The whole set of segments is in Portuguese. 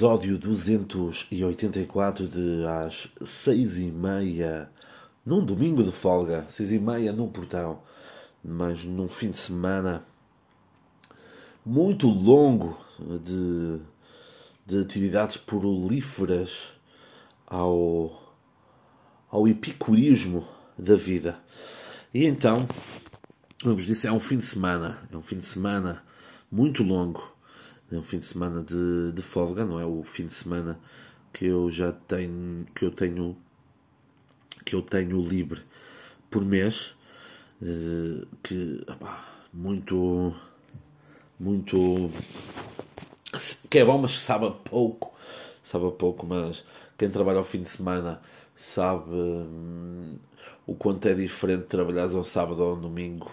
episódio 284 de às seis e meia, num domingo de folga, seis e meia no portão, mas num fim de semana muito longo de, de atividades prolíferas ao, ao epicurismo da vida. E então, vos disse, é um fim de semana, é um fim de semana muito longo é um fim de semana de, de folga, não é o fim de semana que eu já tenho que eu tenho que eu tenho livre por mês eh, que muito muito que é bom mas sabe pouco sabe pouco mas quem trabalha ao fim de semana sabe hum, o quanto é diferente trabalhar ao sábado ou ao domingo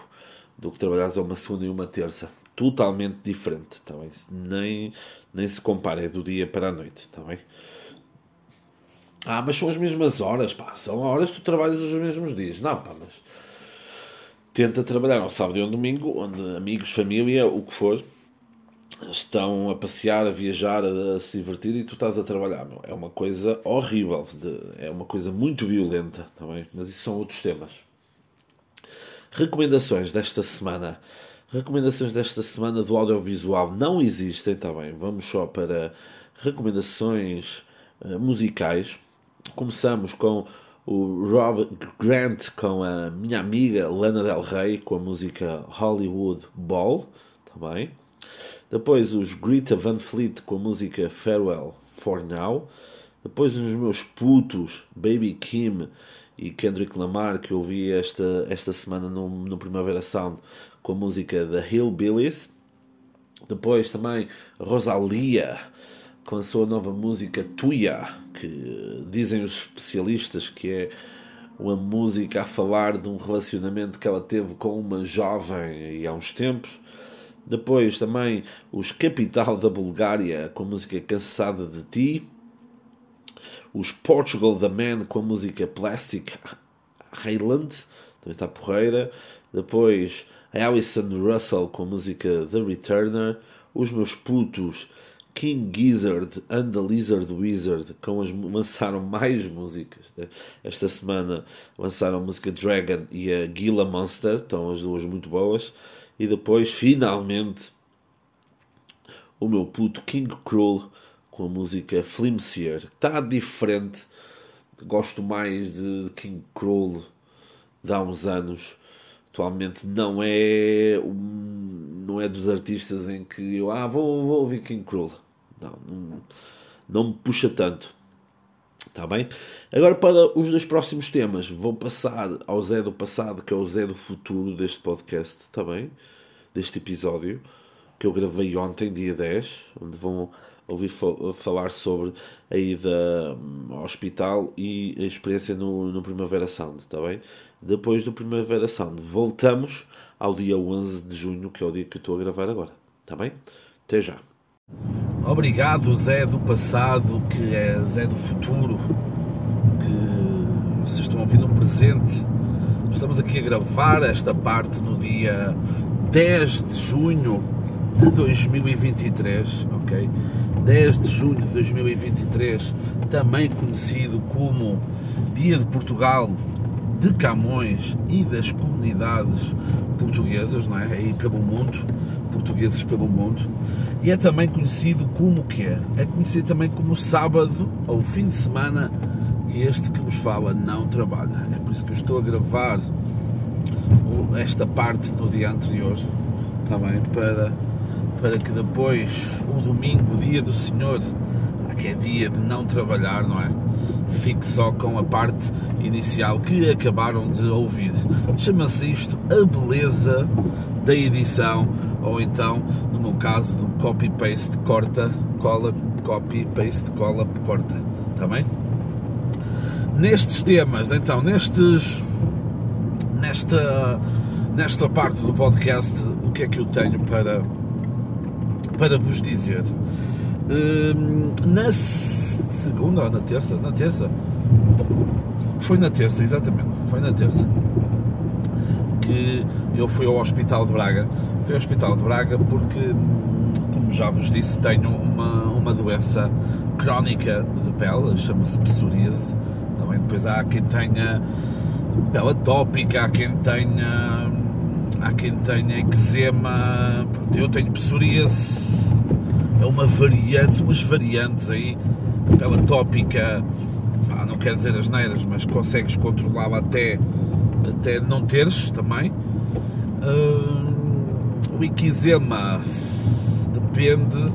do que trabalhar a uma segunda e uma terça totalmente diferente, tá bem? Nem, nem se compara, é do dia para a noite, está bem? Ah, mas são as mesmas horas, pá, são horas que tu trabalhas os mesmos dias. Não, pá, mas tenta trabalhar ao sábado e ao domingo, onde amigos, família, o que for, estão a passear, a viajar, a, se divertir e tu estás a trabalhar. Meu. É uma coisa horrível, de, é uma coisa muito violenta, tá bem? Mas isso são outros temas. Recomendações desta semana. Recomendações desta semana do audiovisual não existem, está bem? Vamos só para recomendações uh, musicais. Começamos com o Rob Grant com a minha amiga Lana Del Rey com a música Hollywood Ball, está bem? Depois os Greta Van Fleet com a música Farewell for Now. Depois os meus putos Baby Kim e Kendrick Lamar que eu vi esta, esta semana no, no Primavera Sound com a música The Hillbillies. Depois também Rosalia com a sua nova música Tuya, que dizem os especialistas que é uma música a falar de um relacionamento que ela teve com uma jovem há uns tempos. Depois também os Capital da Bulgária com a música Cansada de Ti. Os Portugal The Man com a música Plastic Highland, também está porreira. Depois Alison Russell com a música The Returner, os meus putos King Gizzard and the Lizard Wizard com as, lançaram mais músicas. Né? Esta semana lançaram a música Dragon e a Gila Monster, estão as duas muito boas. E depois, finalmente, o meu puto King Cruel com a música Flimsier. Está diferente. Gosto mais de King Cruel de há uns anos atualmente não é um, não é dos artistas em que eu ah, vou, vou ouvir King Cruel. Não, não, não me puxa tanto. Está bem? Agora para os dois próximos temas, vou passar ao Zé do passado, que é o Zé do futuro deste podcast, está bem? Deste episódio, que eu gravei ontem, dia 10, onde vão ouvir falar sobre a ida ao hospital e a experiência no, no Primavera Sound, está bem? Depois do Primavera Sound. Voltamos ao dia 11 de junho, que é o dia que eu estou a gravar agora. Está bem? Até já. Obrigado, Zé do passado, que é Zé do futuro, que vocês estão a ouvir no presente. Estamos aqui a gravar esta parte no dia 10 de junho de 2023, ok? 10 de junho de 2023, também conhecido como Dia de Portugal de Camões e das comunidades portuguesas, não é? Aí pelo mundo, portugueses pelo mundo. E é também conhecido como que é? É conhecido também como sábado ou fim de semana que este que vos fala não trabalha. É por isso que eu estou a gravar esta parte no dia anterior, também para, para que depois, o domingo, dia do Senhor, que é dia de não trabalhar, não é? fique só com a parte inicial que acabaram de ouvir. Chama-se isto a beleza da edição, ou então, no meu caso, do copy-paste, corta, cola, copy-paste, cola, corta. Está bem? Nestes temas, então, nestes. Nesta, nesta parte do podcast, o que é que eu tenho para, para vos dizer? Hum, na segunda ou na terça? Na terça. Foi na terça, exatamente. Foi na terça. Que eu fui ao Hospital de Braga. Fui ao Hospital de Braga porque, como já vos disse, tenho uma, uma doença crónica de pele, chama-se psoríase. Também depois há quem tenha pele atópica, há quem tenha há quem tenha eczema, eu tenho psoríase, é uma variante, umas variantes aí, pele atópica, não quero dizer as neiras, mas consegues controlá-la até, até não teres também. Uh, o eczema depende.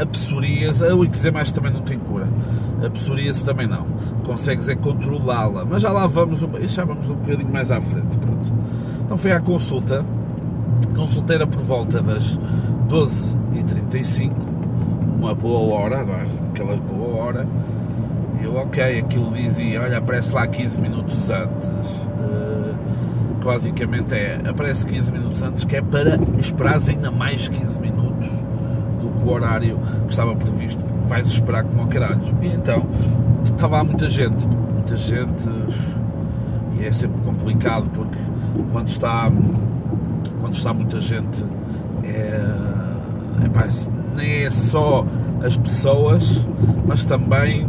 A psoríase, o eczema acho que também não tem cura. A psoríase também não. Consegues é controlá-la. Mas já lá vamos, já vamos um bocadinho mais à frente. Pronto. Então foi à consulta. A consulta era por volta das 12h35. Uma boa hora, não é? Aquela boa hora. Eu, ok, aquilo dizia, olha, aparece lá 15 minutos antes. Uh, basicamente é, aparece 15 minutos antes, que é para esperar ainda mais 15 minutos do que o horário que estava previsto. Vais esperar como ao caralho. E então, estava lá muita gente, muita gente, e é sempre complicado porque quando está, quando está muita gente, é, nem é só as pessoas, mas também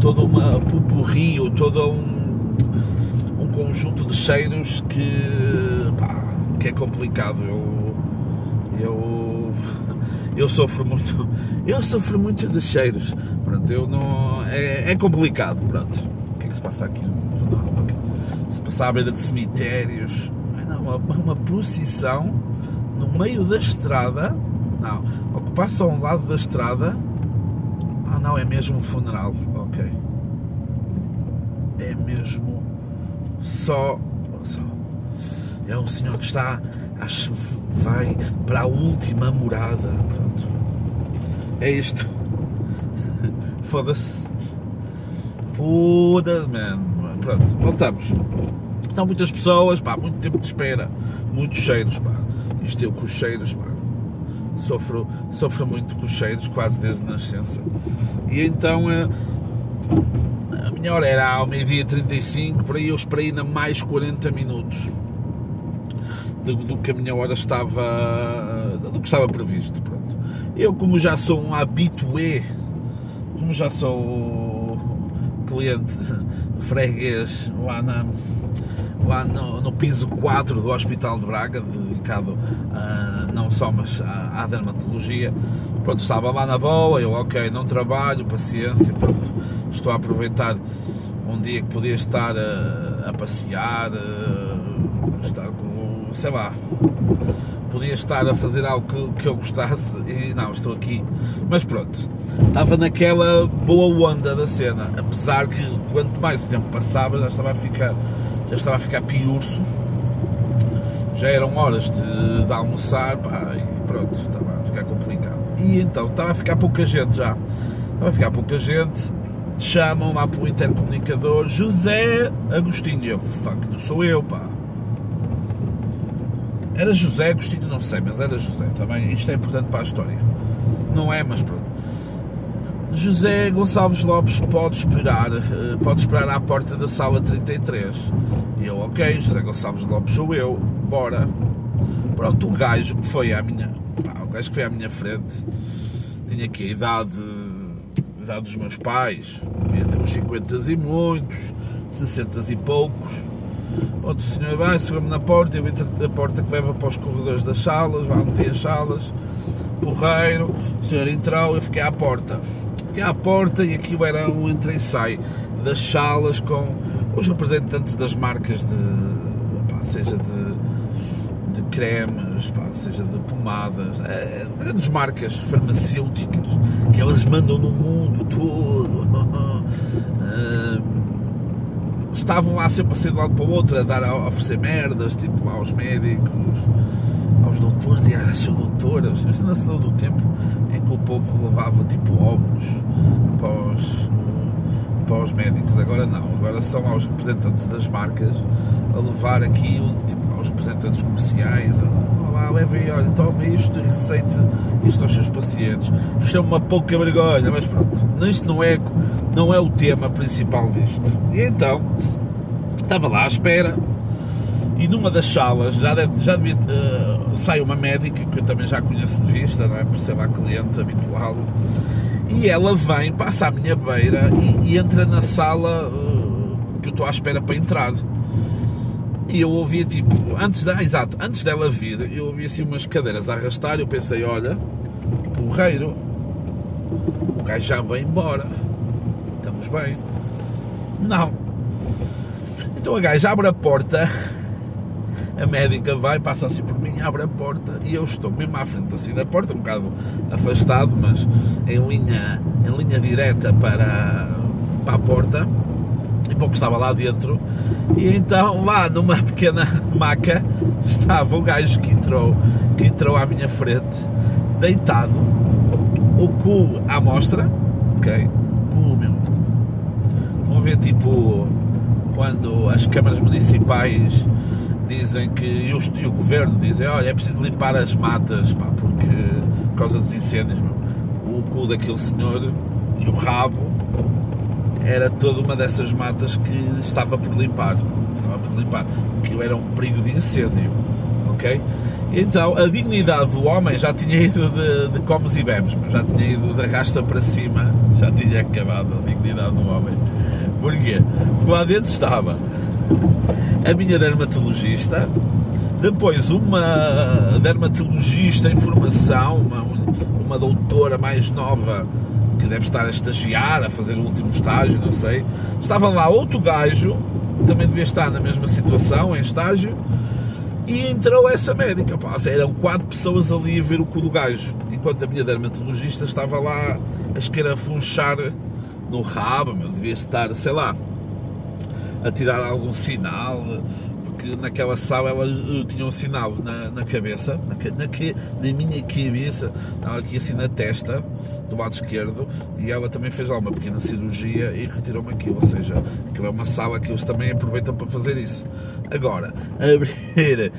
toda uma pupurrio, todo um, um conjunto de cheiros que, pá, que é complicado. Eu, eu, eu sofro muito, eu sofro muito de cheiros. Pronto, eu não, é, é complicado. Pronto, o que é que se passa aqui Se passa à beira de cemitérios, não, uma, uma procissão no meio da estrada, não, ao lado da estrada ah, não, é mesmo funeral. Ok. É mesmo só. só. É um senhor que está. Acho vai para a última morada. Pronto. É isto. Foda-se. Foda-se, man. Pronto, voltamos. Estão muitas pessoas, pá, muito tempo de espera. Muitos cheiros, pá. Isto eu com os cheiros, pá sofro, sofro muito com os cheiros quase desde nascença. E então eh, a minha hora era ao meio-dia 35, por aí eu esperei ainda mais 40 minutos do, do, que a minha hora estava, do que estava previsto. Pronto. Eu, como já sou um habitué, como já sou cliente freguês lá na lá no, no, piso 4 do Hospital de Braga, dedicado uh, não só mas à, à, dermatologia. Pronto, estava lá na boa, eu ok, não trabalho, paciência, pronto, estou a aproveitar um dia que podia estar a, a passear, a, estar com, sei lá, podia estar a fazer algo que, que eu gostasse e não, estou aqui. Mas pronto, estava naquela boa onda da cena, apesar que quanto mais o tempo passava já estava a ficar já estava a ficar piurso, já eram horas de, de almoçar, pá, e pronto, estava a ficar complicado. E então, estava a ficar pouca gente já, estava a ficar pouca gente, chamam lá para o intercomunicador José Agostinho, eu, fuck, não sou eu, pá. Era José Agostinho, não sei, mas era José também, isto é importante para a história. Não é, mas pronto. José Gonçalves Lopes pode esperar, eh, pode esperar à porta da sala 33. E eu, ok, José Gonçalves Lopes sou eu, bora. Pronto, o gajo que foi à minha, pá, o gajo que foi à minha frente tinha aqui a idade, a idade dos meus pais, devia ter uns 50 e muitos, 60 e poucos. Pronto, o senhor vai, segura-me na porta, eu entro na porta que leva para os corredores das salas, vai onde tem as salas, porreiro, o senhor entrou, eu fiquei à porta fiquei à porta e aquilo era um entra e sai das salas com os representantes das marcas de, pá, seja de, de cremes, pá, seja de pomadas, é, grandes marcas farmacêuticas que elas mandam no mundo todo. estavam lá sempre a ser de um lado para o outro a dar a oferecer merdas, tipo aos médicos, aos doutores e às doutoras. Isso não se do tempo em que o povo levava tipo óvulos para os, para os médicos. Agora não, agora são aos representantes das marcas a levar aquilo, tipo aos representantes comerciais. Lá, levem, olha, toma isto e receite isto aos seus pacientes. Isto é uma pouca vergonha, mas pronto, isto não é, não é o tema principal disto. E então, estava lá à espera E numa das salas, já, deve, já devia, uh, sai uma médica, que eu também já conheço de vista, não é? por ser lá cliente habitual, e ela vem, passa à minha beira e, e entra na sala uh, que eu estou à espera para entrar. E eu ouvia tipo, antes da, exato, antes dela vir, eu ouvi assim umas cadeiras a arrastar, eu pensei, olha, porreiro, o gajo já vai embora, estamos bem. Não. Então a gaja abre a porta. A médica vai, passa assim por mim, abre a porta. E eu estou mesmo à frente assim da porta, um bocado afastado, mas em linha, em linha direta para, para a porta, e pouco estava lá dentro. E então lá numa pequena maca estava o gajo que entrou, que entrou à minha frente, deitado, o cu à mostra, ok? Cu mesmo. Estão a ver tipo quando as câmaras municipais dizem que, e o, e o governo dizem, olha, é preciso limpar as matas, pá, porque, por causa dos incêndios, meu. o cu daquele senhor e o rabo era toda uma dessas matas que estava por limpar, estava por limpar, aquilo era um perigo de incêndio, ok? Então, a dignidade do homem já tinha ido de, de comes e bebes, já tinha ido de rasta para cima, já tinha acabado a dignidade do homem. Porquê? Porque lá dentro estava a minha dermatologista, depois uma dermatologista em formação, uma, uma doutora mais nova que deve estar a estagiar, a fazer o último estágio, não sei. Estava lá outro gajo, também devia estar na mesma situação, em estágio, e entrou essa médica. Pá, eram quatro pessoas ali a ver o cu do gajo, enquanto a minha dermatologista estava lá a escarafunchar no rabo, meu, devia estar, sei lá, a tirar algum sinal, porque naquela sala ela tinha um sinal na, na cabeça, na, na, na, minha cabeça, estava aqui assim na testa, do lado esquerdo, e ela também fez lá uma pequena cirurgia e retirou-me aquilo, ou seja, aquilo é uma sala que eles também aproveitam para fazer isso. Agora, abrir,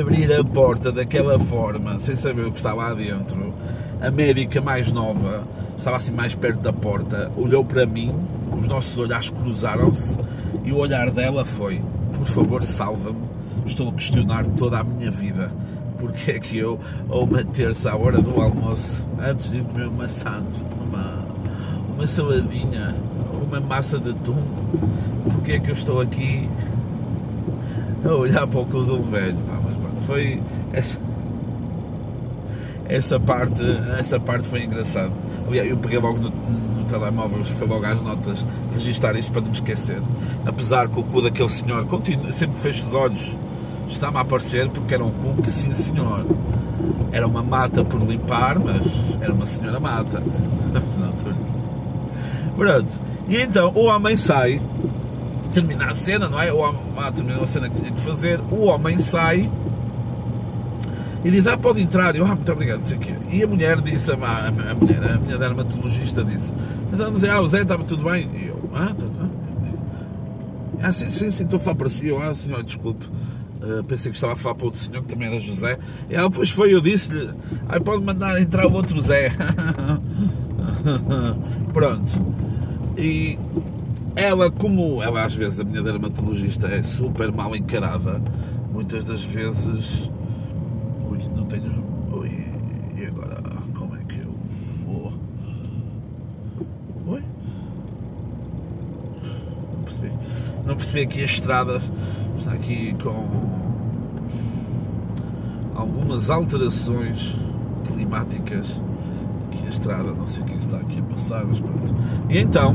abrir a porta daquela forma, sem saber o que está lá dentro, a médica mais nova, estava assim mais perto da porta, olhou para mim, os nossos olhares cruzaram-se e o olhar dela foi: Por favor, salva-me. Estou a questionar toda a minha vida. Porque é que eu, ao manter-se à hora do almoço, antes de comer uma santo, uma, uma saladinha, uma massa de atum, porque é que eu estou aqui a olhar para o cu do velho? Pá, mas pronto, foi. Essa, essa parte, essa parte foi engraçada. Eu peguei logo no, no telemóvel, foi logo às notas, registrar isto para não me esquecer. Apesar que o cu daquele senhor, continua, sempre fecho os olhos, está-me a aparecer porque era um cu que, sim senhor, era uma mata por limpar, mas era uma senhora mata. Pronto. E então o homem sai, termina a cena, não é? O homem ah, terminou a cena que tinha que fazer, o homem sai e diz, ah, pode entrar. E eu, ah, muito obrigado, sei o quê. E a mulher disse, a, a, a mulher, a minha dermatologista disse, então, dizer, ah, o Zé estava tudo bem? E eu, ah, tudo bem. Ah, sim, sim, sim, estou a falar para si. Eu, ah, senhor, desculpe. Uh, pensei que estava a falar para outro senhor que também era José. E ela, pois foi, eu disse-lhe, ah, pode mandar entrar o outro Zé. Pronto. E ela, como ela às vezes, a minha dermatologista, é super mal encarada, muitas das vezes não tenho. Oi, e agora como é que eu vou? Oi? Não percebi. Não percebi aqui a estrada. Está aqui com algumas alterações climáticas. Aqui a estrada, não sei o que está aqui a passar, mas pronto. E então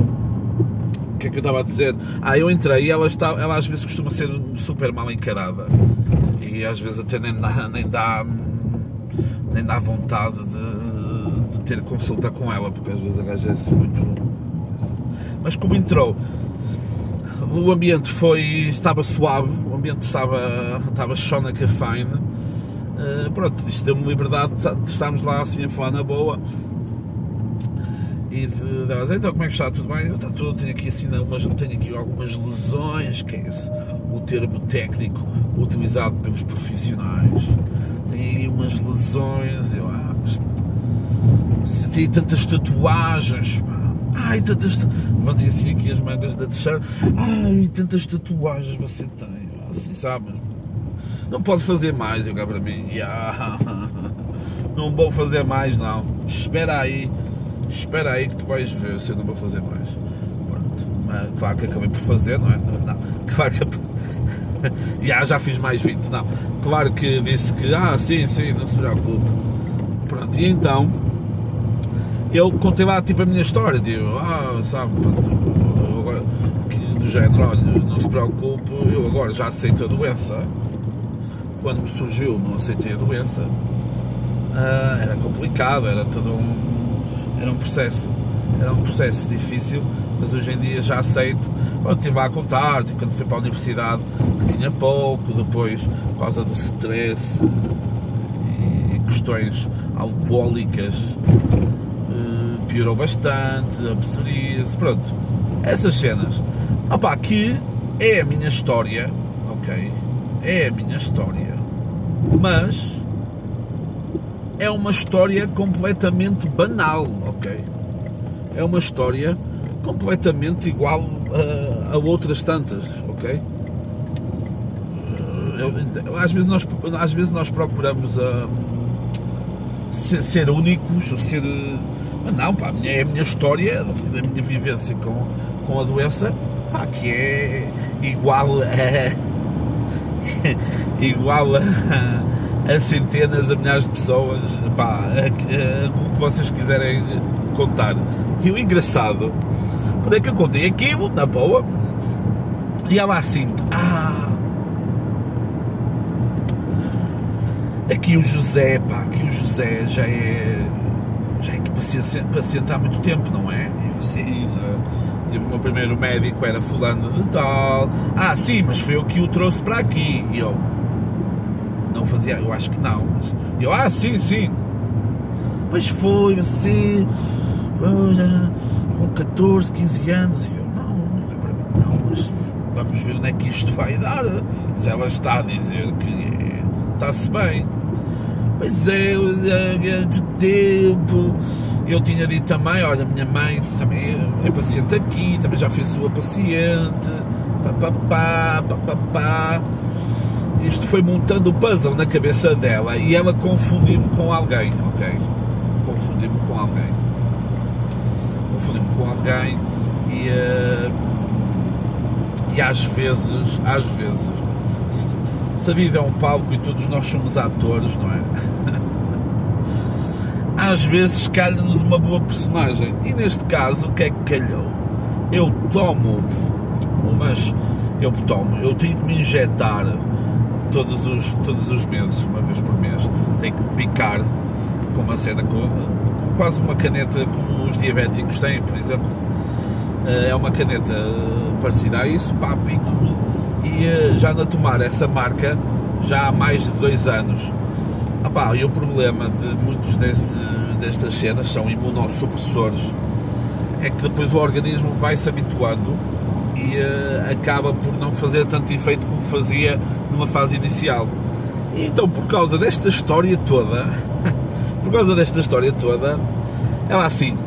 o que é que eu estava a dizer? Ah, eu entrei e ela, está, ela às vezes costuma ser super mal encarada e às vezes até nem dá, nem dá nem dá vontade de, de, ter consulta com ela, porque às vezes a gaja é muito. Mas como entrou, o ambiente foi. estava suave, o ambiente estava, estava Shona Cafine. Uh, pronto, isto deu-me liberdade de estarmos lá assim a falar na boa e de, de então como é que está? Tudo bem? Está tudo, tenho aqui assim umas, tenho aqui algumas lesões, que é esse, o termo técnico utilizado pelos profissionais tem umas lesões, eu ah, se tem tantas tatuagens, pá. Ai, tantas. Levantei assim aqui as mangas da t-shirt. Ai, tantas tatuagens você tem. Assim, sabes? não pode fazer mais. Eu cá para mim, yeah, não vou fazer mais, não. Espera aí, espera aí que tu vais ver se eu não vou fazer mais. Pronto. Mas, claro que acabei por fazer, não é? Não, claro que. já, já fiz mais 20, não. Claro que disse que, ah, sim, sim, não se preocupe. Pronto, e então eu contei lá tipo a minha história, tipo, ah, sabe, pronto, agora, do género, olha, não se preocupe, eu agora já aceito a doença. Quando me surgiu, não aceitei a doença. Ah, era complicado, era todo um. Era um processo. Era um processo difícil, mas hoje em dia já aceito. Pronto, estive a contar, tipo, quando fui para a universidade, que tinha pouco, depois, por causa do stress e questões alcoólicas, eh, piorou bastante, a psoríase, pronto. Essas cenas. Opá, que é a minha história, ok? É a minha história. Mas é uma história completamente banal, ok? É uma história completamente igual a, a outras tantas, ok? Eu, às, vezes nós, às vezes nós procuramos uh, ser, ser, únicos, ser. Mas não, pá, é a minha história, a minha vivência com, com a doença, pá, que é igual a. igual a a centenas, a milhares de pessoas, pá, a, a, o que vocês quiserem contar. E o engraçado, quando é que eu contei aquilo, na boa, e ela assim, ah, aqui o José, pá, aqui o José já é, já é que paciente, paciente há muito tempo, não é? Eu sim, já, o meu primeiro médico era fulano de tal, ah, sim, mas foi eu que o trouxe para aqui, e eu, não fazia, eu acho que não, mas eu, ah, sim, sim. Pois foi, assim, 14, 15 anos, e eu, não, não é para mim, não, mas vamos ver onde é que isto vai dar. Se ela está a dizer que está-se bem. Pois é, de tempo. Eu tinha dito também, olha, minha mãe também é paciente aqui, também já foi sua paciente, papapá, papapá isto foi montando o puzzle na cabeça dela e ela confundiu-me com alguém, ok? Confundiu-me com alguém. Confundiu-me com alguém e, uh, e às vezes, às vezes, se a vida é um palco e todos nós somos atores, não é? às vezes calha-nos uma boa personagem. E neste caso, o que é que calhou? Eu tomo umas. Eu tomo, eu tenho que me injetar todos os, todos os meses, uma vez por mês, tem que picar com uma cena, com, com quase uma caneta como os diabéticos têm, por exemplo. Eh, é uma caneta parecida a isso, pico e eh, já na tomar essa marca já há mais de dois anos. Ah, pá, e o problema de muitos deste, destas cenas são imunossupressores, é que depois o organismo vai se habituando e uh, acaba por não fazer tanto efeito como fazia numa fase inicial. E então, por causa desta história toda, por causa desta história toda, ela assim,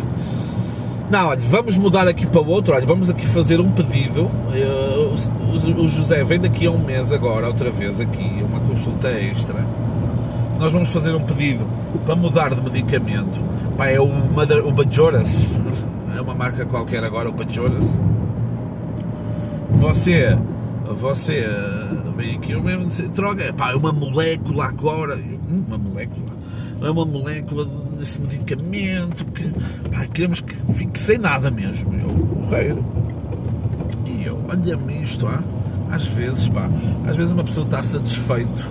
não, olha, vamos mudar aqui para outro, olha, vamos aqui fazer um pedido. Uh, o, o José vem daqui a um mês agora, outra vez aqui, uma consulta extra. Nós vamos fazer um pedido para mudar de medicamento. Pá, é o, Mother, o Bajoras, é uma marca qualquer agora, o Bajoras você, você eh, vem aqui, eu mesmo droga, pá, é uma molécula agora, hum, uma molécula, é uma molécula desse medicamento que, pá, queremos que fique sem nada mesmo, eu, correio. E eu, olha-me isto, ah, às vezes, pá, às vezes uma pessoa está satisfeito,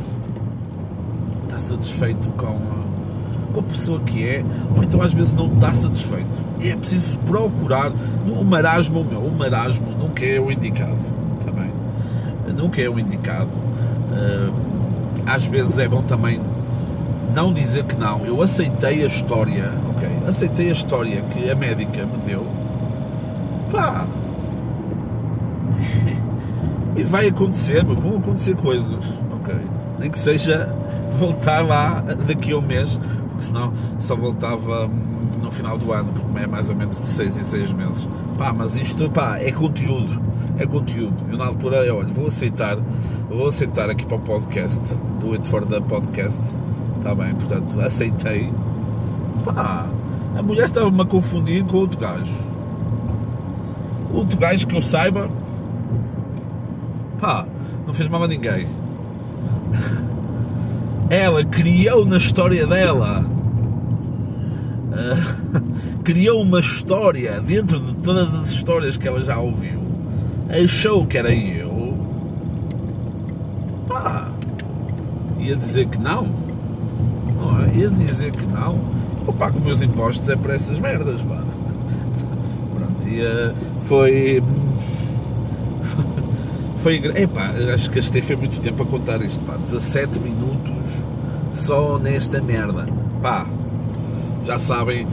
está satisfeito com com a pessoa que é, ou então às vezes não está satisfeito. E é preciso procurar. O marasmo, meu, o marasmo nunca é o indicado. Também. Nunca é o indicado. Uh, às vezes é bom também não dizer que não. Eu aceitei a história, ok? Aceitei a história que a médica me deu. Pá! e vai acontecer, vão acontecer coisas, ok? Nem que seja voltar lá daqui a um mês porque senão só voltava no final do ano, porque é mais ou menos de 6 em 6 meses. Pá, mas isto pá, é conteúdo. é conteúdo. Eu na altura, eu, olha, vou aceitar, vou aceitar aqui para o podcast, do It for the Podcast, está bem, portanto, aceitei. Pá, a mulher estava-me a confundir com outro gajo. Outro gajo que eu saiba, pá, não fez mal a ninguém. Ela criou na história dela. Uh, criou uma história dentro de todas as histórias que ela já ouviu. Achou que era eu. Pá, ia dizer que não. Ia dizer que não. Eu pago meus impostos é para essas merdas, pá. Pronto, e uh, foi foi. Epá, acho que gastei foi muito tempo a contar isto, pá. 17 minutos só nesta merda. Pá, já sabem,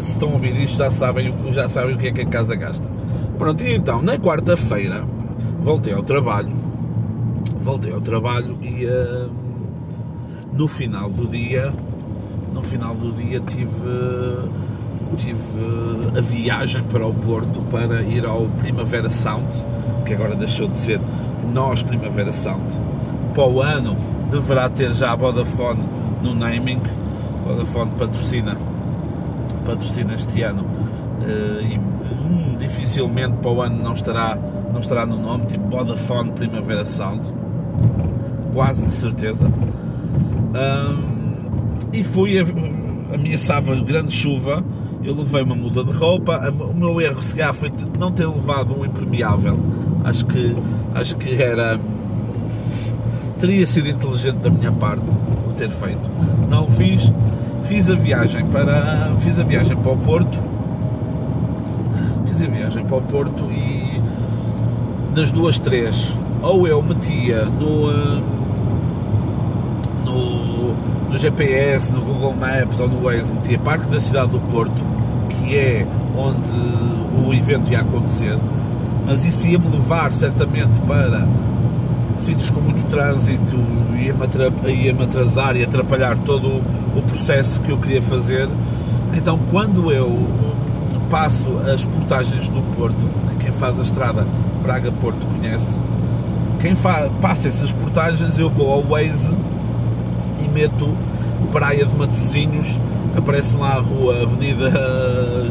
se estão a ouvir isto, já sabem, já sabem o que é que a casa gasta. Pronto, e então, na quarta-feira, voltei ao trabalho. Voltei ao trabalho e uh, no final do dia, no final do dia tive tive a viagem para o Porto para ir ao Primavera Sound, que agora deixou de ser Nós Primavera Sound. Para o ano deverá ter já a Vodafone no naming. Vodafone patrocina, patrocina este ano eh, e hum, dificilmente para o ano não estará, não estará no nome, tipo Vodafone Primavera Sound, quase de certeza. Um, e fui, ameaçava grande chuva eu levei uma muda de roupa. O meu erro, se calhar, foi não ter levado um impermeável. Acho que, acho que era. Teria sido inteligente da minha parte o ter feito. Não o fiz. Fiz a viagem para. Fiz a viagem para o Porto. Fiz a viagem para o Porto e. Das duas, três. Ou eu metia no. No, GPS, no Google Maps ou no Waze, metia parte da cidade do Porto que é onde o evento ia acontecer, mas isso ia-me levar certamente para sítios com muito trânsito, ia-me ia atrasar e atrapalhar todo o processo que eu queria fazer. Então, quando eu passo as portagens do Porto, quem faz a estrada Braga-Porto conhece, quem passa essas portagens, eu vou ao Waze e meto Praia de Matosinhos aparece lá a rua Avenida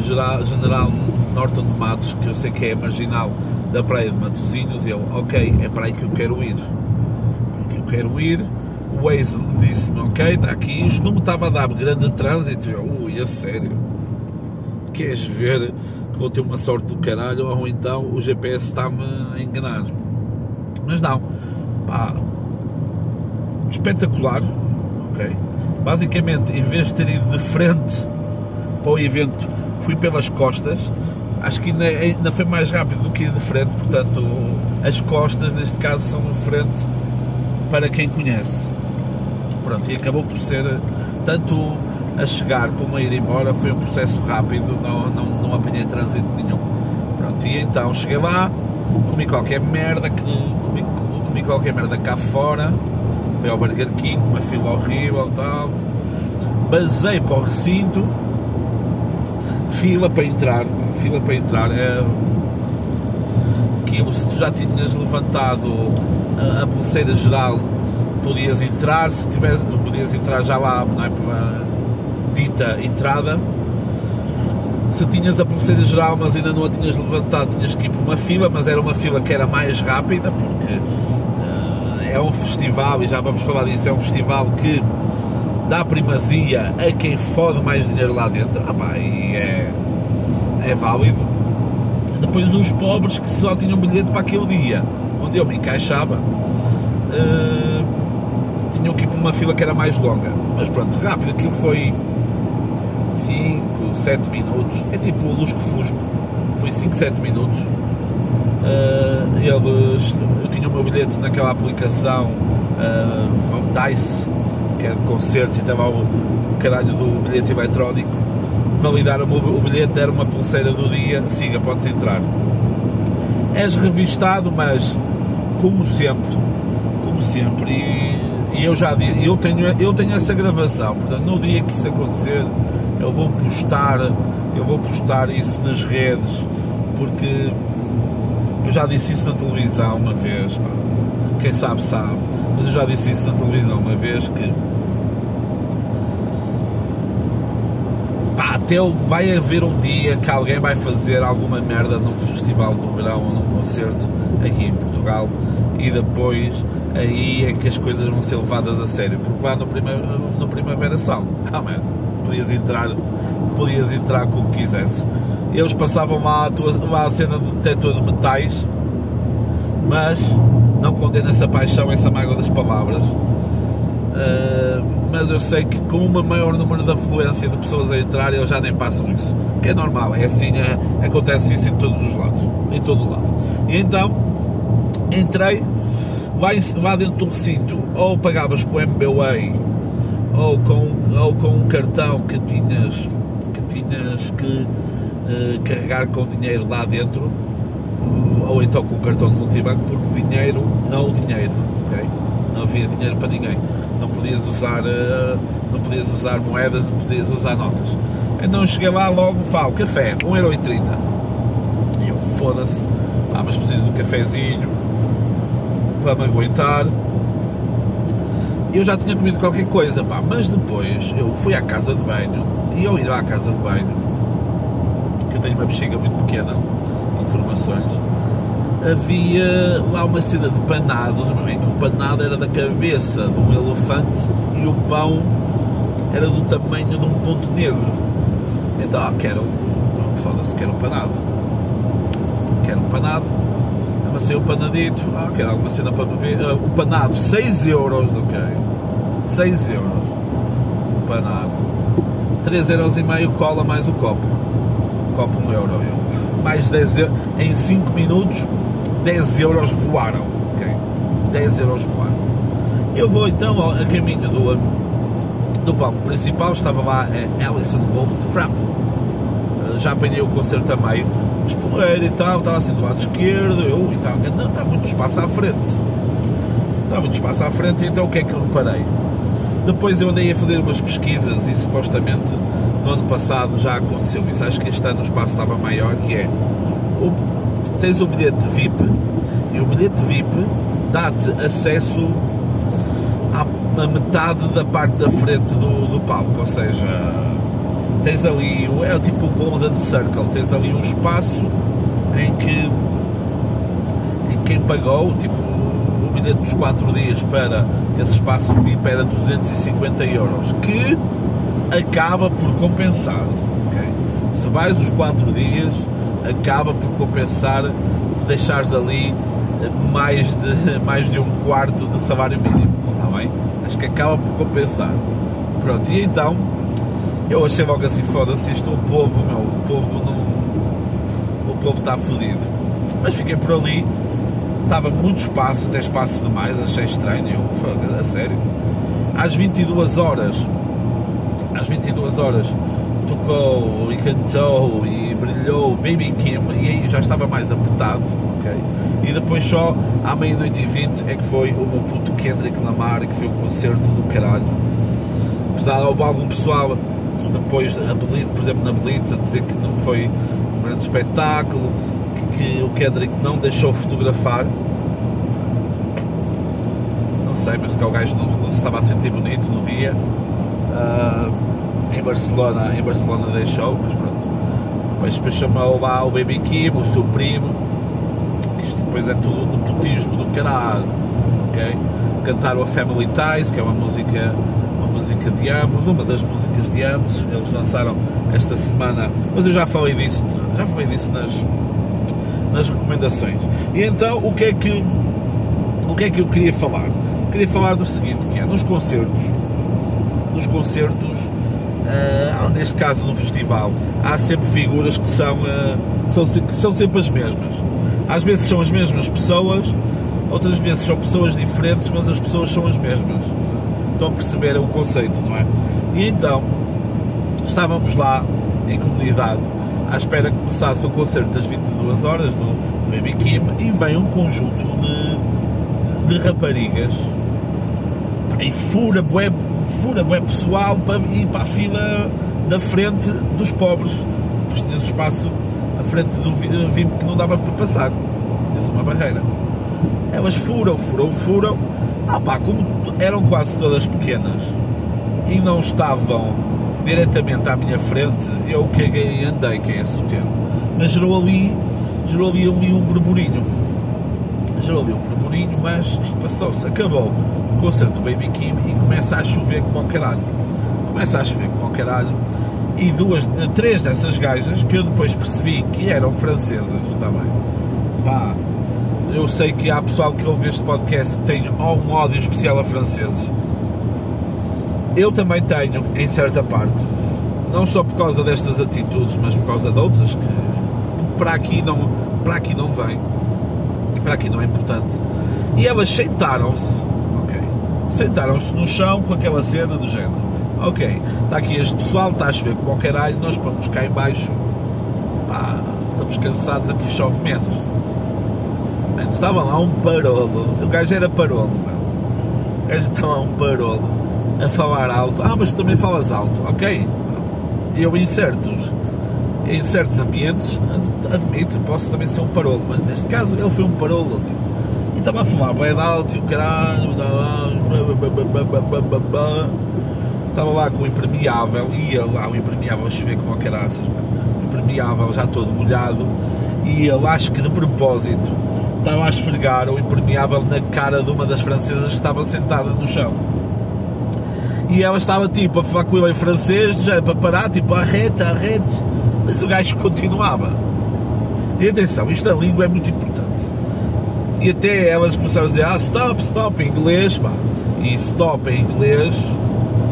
General Norton de Matos, que eu sei que é marginal da Praia de Matosinhos, e eu, ok, é para aí que eu quero ir. Para que eu quero ir. O Waze disse-me, ok, está aqui, isto não me estava a dar grande trânsito. Eu, ui, a sério. Queres ver que vou ter uma sorte do caralho ou então o GPS está-me a enganar? Mas não, pá, espetacular, Basicamente, em vez de ter ido de frente para o evento, fui pelas costas. Acho que ainda, ainda foi mais rápido do que ir de frente, portanto, as costas, neste caso, são de frente para quem conhece. Pronto, e acabou por ser tanto a chegar como a ir embora, foi um processo rápido, não, não, não apanhei trânsito nenhum. Pronto, e então cheguei lá, comi qualquer merda, comi, comi qualquer merda cá fora, fui ao Burger King, uma fila horrível tal. Basei para o recinto, fila para entrar, fila para entrar. É, aquilo, se tu já tinhas levantado a, a pulseira geral, podias entrar, se tivesse, podias entrar já lá, não é? Dita entrada. Se tinhas a pulseira geral, mas ainda não a tinhas levantado, tinhas que ir para uma fila, mas era uma fila que era mais rápida, porque é um festival, e já vamos falar disso, é um festival que dá primazia a quem fode mais dinheiro lá dentro. Ah pá, e é, é válido. Depois os pobres que só tinham bilhete para aquele dia, onde eu me encaixava, uh, tinham que ir para uma fila que era mais longa. Mas pronto, rápido, aquilo foi 5, 7 minutos. É tipo o Lusco Fusco. Foi 5, 7 minutos Uh, eu tinha o meu bilhete naquela aplicação uh, DICE, que é de concertos, e estava o caralho do bilhete eletrónico. Validaram o, o bilhete, era uma pulseira do dia, siga, podes entrar. És revistado, mas como sempre, como sempre, e, e eu já eu tenho, eu tenho essa gravação, portanto, no dia que isso acontecer, eu vou postar, eu vou postar isso nas redes, porque Eu já disse isso na televisão uma vez, pá. quem sabe sabe, mas eu já disse isso na televisão uma vez que pá, até vai haver um dia que alguém vai fazer alguma merda num festival do verão ou num concerto aqui em Portugal e depois aí é que as coisas vão ser levadas a sério, porque lá no, prima, no Primavera Sound, ah, podias entrar, podias entrar com o que quisesse. Eles passavam lá a, tua, lá a cena do detector de metais, mas não condena essa paixão, essa mágoa das palavras. Uh, mas eu sei que com uma maior número de afluência de pessoas a entrar, eles já nem passam isso. Que é normal, é assim, é, acontece isso em todos os lados, em todo o lado. E então, entrei, lá, lá dentro do recinto, ou pagavas com o MBWay, ou com, ou com um cartão que tinhas que, tinhas que uh, carregar com dinheiro lá dentro, ou então com o cartão de multibanco, porque dinheiro não o dinheiro, ok? Não havia dinheiro para ninguém. Não podias usar, uh, não podias usar moedas, não podias usar notas. Então cheguei lá logo, falo, café, 1,30€. E eu, foda-se, ah, mas preciso de um cafezinho, para me aguentar. Eu já tinha comido qualquer coisa, pá, mas depois eu fui à casa de banho e ao ir à casa de banho, eu tenho uma bexiga muito pequena, informações, havia lá uma cena de panados, em que o panado era da cabeça de um elefante e o pão era do tamanho de um ponto negro. Então, ah, quero, foda-se, quero um panado. Quero um panado. Amassei o panadito, ah, quero alguma cena para beber, uh, o panado, 6 euros, ok, 6 euros, o panado, 3 euros e meio cola mais o copo, 1 euro, eu. mais 10 euros, em 5 minutos, 10 euros voaram, ok, 10 euros voaram. Eu vou então a caminho do, do palco principal, estava lá a Alison Goldfrapp, já apanhei o concerto a meio, esporreiro e tal, estava assim do lado esquerdo, eu e tal, não, está muito espaço à frente. Está muito espaço à frente, então o que é que eu reparei? Depois eu andei a fazer umas pesquisas e supostamente no ano passado já aconteceu isso. Acho que este ano o espaço estava maior, que é o, tens o bilhete VIP e o bilhete VIP dá-te acesso à, à metade da parte da frente do, do palco, ou seja, tens ali, é tipo o Golden Circle, tens ali um espaço em que em quem pagou, tipo o bilhete dos 4 dias para esse espaço VIP era 250 euros, que acaba por compensar. Okay? Se vais os 4 dias, acaba por compensar deixares ali mais de, mais de um quarto do salário mínimo, está bem? Acho que acaba por compensar. Pronto, e então eu achei logo assim, foda-se isto, o povo, meu, o povo não. O povo está fodido. Mas fiquei por ali, estava muito espaço, até espaço demais, achei estranho, eu, a sério. Às 22 horas, 22 horas, tocou e cantou e brilhou Baby Kim e aí já estava mais apertado, ok? E depois só à meia-noite e vinte é que foi o meu puto Kendrick Lamar, que foi um concerto do caralho. Apesar de algum pessoal depois, por exemplo, na Blitz, a dizer que não foi um grande espetáculo, que, que o Kendrick não deixou fotografar. Não sei, mas que o gajo não, não se estava a sentir bonito no dia. Uh, em Barcelona, em Barcelona deixou, mas pronto. Depois, depois chamou lá o Baby Kim, o seu primo, que isto depois é tudo nepotismo do caralho, ok? Cantaram a Family Ties, que é uma música música de ambos, uma das músicas de ambos, eles lançaram esta semana, mas eu já falei disso, já falei disso nas, nas recomendações. E então o que é que o que é que eu queria falar? Queria falar do seguinte, que é nos concertos, nos concertos, uh, neste caso no festival, há sempre figuras que são, uh, que são, que são sempre as mesmas. Às vezes são as mesmas pessoas, outras vezes são pessoas diferentes, mas as pessoas são as mesmas estão a perceber o conceito, não é? E então, estávamos lá em comunidade à espera que começasse o concerto das 22 horas do Baby Kim e vem um conjunto de, de raparigas e fura bué, fura bué pessoal para ir para a fila da frente dos pobres. Pois tinhas espaço à frente do VIP que não dava para passar. tinha-se uma barreira. Elas furam, furam, furam. Ah pá, como eram quase todas pequenas e não estavam diretamente à minha frente, eu caguei e andei, que é esse o termo. Mas gerou ali, gerou ali, um burburinho. Gerou ali um burburinho, mas isto passou-se. Acabou concerto do Baby Kim e começa a chover como ao caralho. Começa a chover como ao caralho. E duas, três dessas gajas, que eu depois percebi que eram francesas, também. Pá, eu sei que há pessoal que ouve este podcast que tem um ódio especial a franceses. Eu também tenho, em certa parte. Não só por causa destas atitudes, mas por causa de outras que para aqui não, para aqui não vem. Para aqui não é importante. E elas sentaram-se? Sentaram-se no chão com aquela cena do género. Ok, está aqui este pessoal, está a chover como ao caralho, nós vamos cá em baixo, pá, estamos cansados, aqui chove menos mano. Estava lá um parolo. O gajo era parolo, mano. O gajo estava lá um parolo a falar alto. Ah, mas tu também falas alto. Ok. Eu em certos, em certos ambientes, admito, posso também ser um parolo. Mas neste caso ele foi um parolo. E estava a falar bem alto e o caralho. Estava lá com o impermeável. E ia lá o impermeável a chover como caraças, O impermeável já todo molhado. E eu acho que de propósito estava a esfregar o impermeável na cara de uma das francesas que estava sentada no chão. E ela estava tipo a falar com ele em francês, já para parar, tipo arrete, arrete. Mas o gajo continuava. E atenção, isto da língua é muito importante. E até elas começaram a dizer, ah, stop, stop, em inglês, pá. E stop em inglês,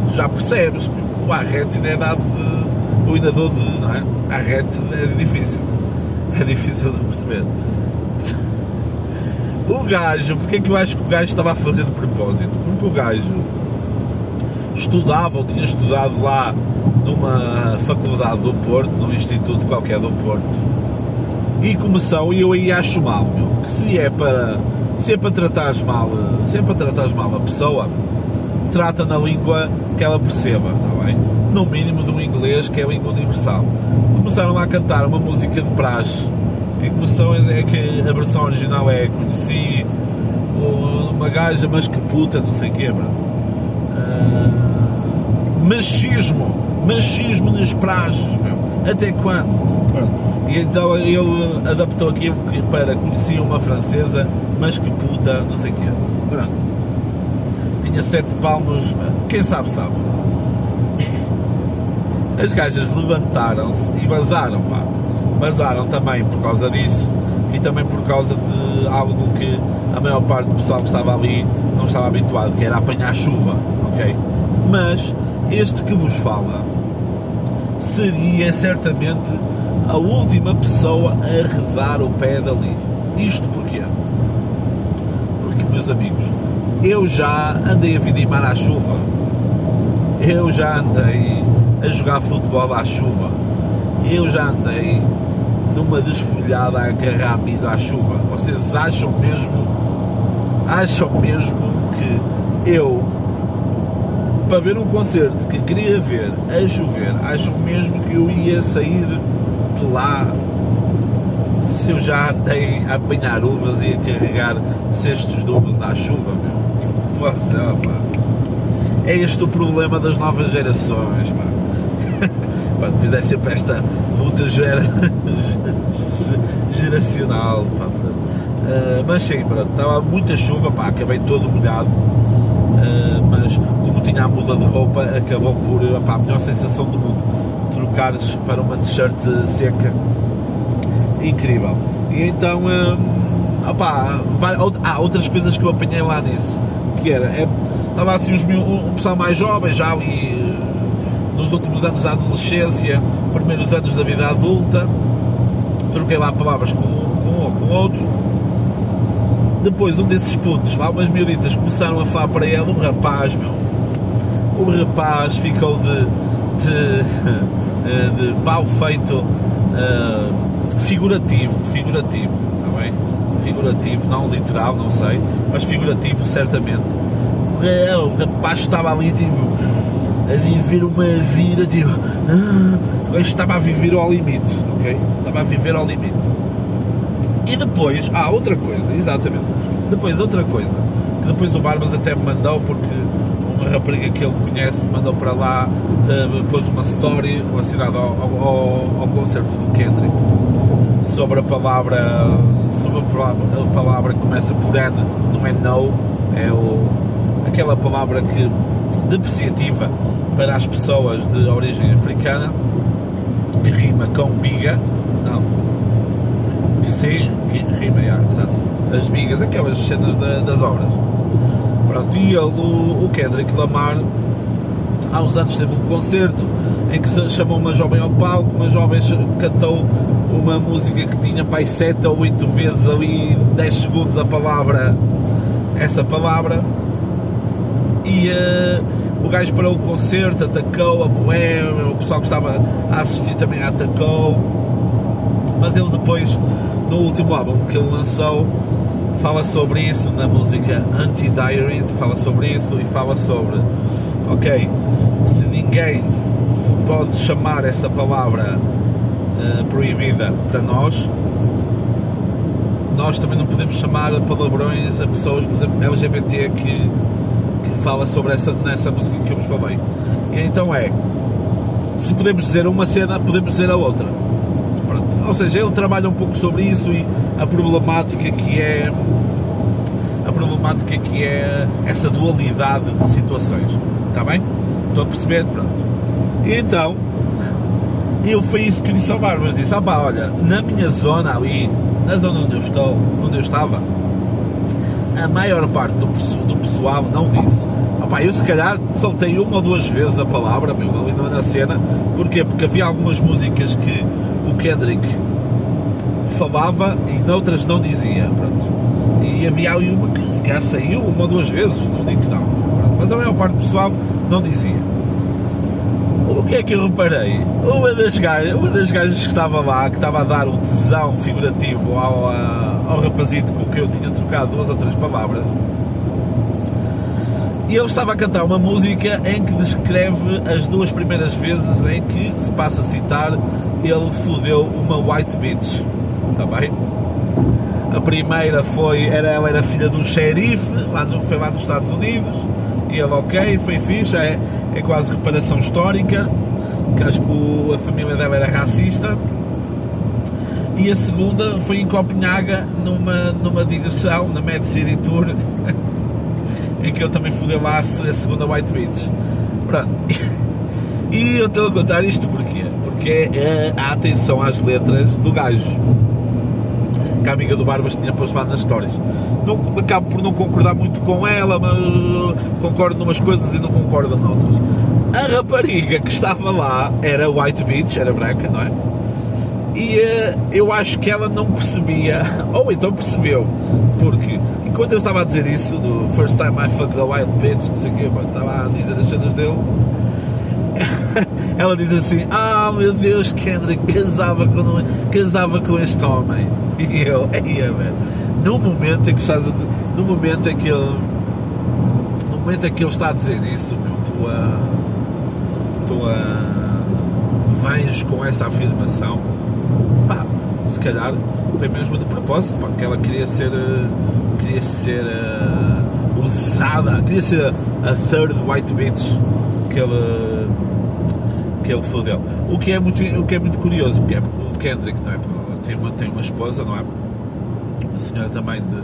tu já percebes. O arrete não é dado de. O ainda dou de. Não é? Arrete é difícil. É difícil de perceber. O gajo, porque é que eu acho que o gajo estava a fazer de propósito? Porque o gajo estudava ou tinha estudado lá numa faculdade do Porto, num instituto qualquer do Porto, e começou, e eu aí acho mal, meu, que se é para se é para tratares mal, se é para tratares mal a pessoa, trata na língua que ela perceba, está bem? No mínimo do inglês, que é a língua universal. Começaram a cantar uma música de praxe em começou é que a versão original é conheci uma gaja, mas que puta, não sei bro. Uh, machismo, machismo nas prajes, meu. Até quando? E então ele adaptou aquilo para conhecia uma francesa, mas que puta, não sei o quê. Pronto. Tinha sete palmos, quem sabe sabe. As gajas levantaram-se e vazaram, pá basaram também por causa disso e também por causa de algo que a maior parte do pessoal que estava ali não estava habituado, que era apanhar chuva, ok? Mas este que vos fala seria certamente a última pessoa a arredar o pé dali. Isto porquê? Porque, meus amigos, eu já andei a vidimar à chuva, eu já andei a jogar futebol à chuva, eu já andei numa desfolhada a agarrar milho à chuva. Vocês acham mesmo, acham mesmo que eu, para ver um concerto que queria ver a chover, acham mesmo que eu ia sair lá se eu já andei a apanhar uvas e a carregar cestos de uvas à chuva, meu? É este o problema das novas gerações, pá. Quando fizer sempre esta luta gera, geracional. Pá, uh, mas sim, pronto, estava muita chuva, pá, acabei todo molhado. Uh, mas como tinha a muda de roupa, acabou por pá, a melhor sensação do mundo. Trocares para uma t-shirt seca, incrível. E então, um, opá, vai, há outras coisas que eu apanhei lá nisso, que era, é, estava assim uns, um, um pessoal mais jovem, já ali nos últimos anos da adolescência, primeiros anos da vida adulta, troquei lá palavras com com um ou com outro. Depois, um desses putos, lá umas miuditas começaram a falar para ele, um rapaz, meu. O rapaz ficou de, de, de pau feito uh, figurativo, figurativo, está bem? Figurativo, não literal, não sei, mas figurativo, certamente. O rapaz estava ali, tipo, a viver uma vida, tipo, ah, estava a viver ao limite, ok? Estava a viver ao limite. E depois, ah, outra coisa, exatamente. Depois, outra coisa, que depois o Barbas até me mandou, porque uma rapariga que ele conhece mandou para lá, uh, pôs uma story relacionada ao, ao, ao, concerto do Kendrick sobre a palavra sobre a palavra, que começa por N, não é no, é o, aquela palavra que depreciativa para as pessoas de origem africana que rima com biga, não, sim, rima, yeah, exato, as bigas, aquelas cenas da, das obras. Pronto, e ele, o Kendrick Lamar, há uns anos teve um concerto em que chamou uma jovem ao palco, uma jovem cantou uma música que tinha pai 7 ou 8 vezes ali 10 segundos a palavra, essa palavra, e uh, o gajo parou o concerto, atacou a boêmia, o pessoal que estava a assistir também atacou, mas ele depois, no último álbum que ele lançou, fala sobre isso na música Anti-Diaries, fala sobre isso e fala sobre, ok, se ninguém pode chamar essa palavra uh, proibida para nós, nós também não podemos chamar palavrões a pessoas, por exemplo, LGBT que, que fala sobre essa, nessa música que eu vos falei. E então é, se podemos dizer uma cena, podemos dizer a outra. Pronto. Ou seja, ele trabalha um pouco sobre isso e a problemática que é a problemática que é essa dualidade de situações. Está bem? Estou a perceber? Pronto. Então, eu foi isso que disse ao Barbas, disse, ah pá, olha, na minha zona ali, na zona onde eu estou, onde eu estava, a maior parte do, do pessoal não disse. Opa, eu se calhar soltei uma ou duas vezes a palavra, meu, ali na cena. Porquê? Porque havia algumas músicas que o Kendrick falava e noutras não dizia, pronto. E havia ali uma que se calhar saiu uma ou duas vezes, não digo que não. Mas a maior parte do pessoal não dizia. O que é que eu reparei? Uma das gajas, uma das gajas que estava lá, que estava a dar um tesão figurativo ao, ao rapazito com que eu tinha trocado duas ou três palavras, e ele estava a cantar uma música em que descreve as duas primeiras vezes em que se passa a citar ele fodeu uma white bitch. Está bem? A primeira foi, era, ela era filha de um xerife, lá no, foi lá nos Estados Unidos, e ele, ok, foi fixe, é, é quase reparação histórica, que acho que a família dela era racista. E a segunda foi em Copenhaga, numa, numa digressão, na Mad City Tour, em que eu também fudei lá a segunda White Beach. Pronto. E eu estou a contar isto porquê? Porque é a atenção às letras do gajo. Que a amiga do Barbas tinha posto lá nas histórias. Não, acabo por não concordar muito com ela, mas concordo numas coisas e não concordo noutras. A rapariga que estava lá era White Beach, era branca, não é? E uh, eu acho que ela não percebia, ou então percebeu, porque enquanto eu estava a dizer isso, do First Time I Fucked a White Bitch, não sei o quê, estava a dizer as cenas dele, ela diz assim: Ah, meu Deus, Kendrick casava com, casava com este homem. E eu, aí, velho. No momento em que estás a, no momento em que ele, no momento em que ele está a dizer isso, meu, tu a, tu a, vens com essa afirmação, pá, se calhar foi mesmo de propósito, pá, que ela queria ser, queria ser uh, usada, queria ser a, a third white bitch que ele que ele fodeu. O que é muito, o que é muito curioso, porque é o Kendrick não é? Tem, uma, tem uma esposa, não é? Uma senhora também de,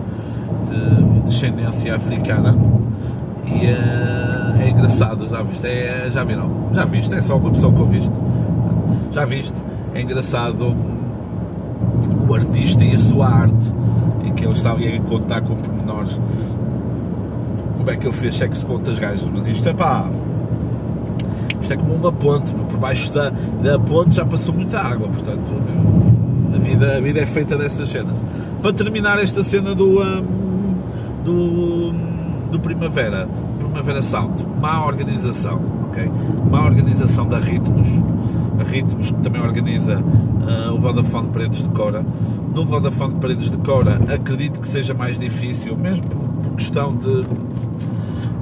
de descendência africana. E uh, é engraçado, já viste? É, já viram? Já viste? É só uma pessoa que eu viste. Já viste? É engraçado o artista e a sua arte. E que ele estava a contar com pormenores como é que ele fez sexo com outras gajas. Mas isto é pá isto é como uma ponte, por baixo da, da ponte já passou muita água, portanto a vida, a vida é feita dessas cenas. Para terminar esta cena do, um, do, do Primavera, Primavera Sound, má organização, ok? Má organização da Ritmos, a Ritmos que também organiza uh, o Vodafone Paredes de Cora. No Vodafone Paredes de Cora acredito que seja mais difícil, mesmo por, por questão de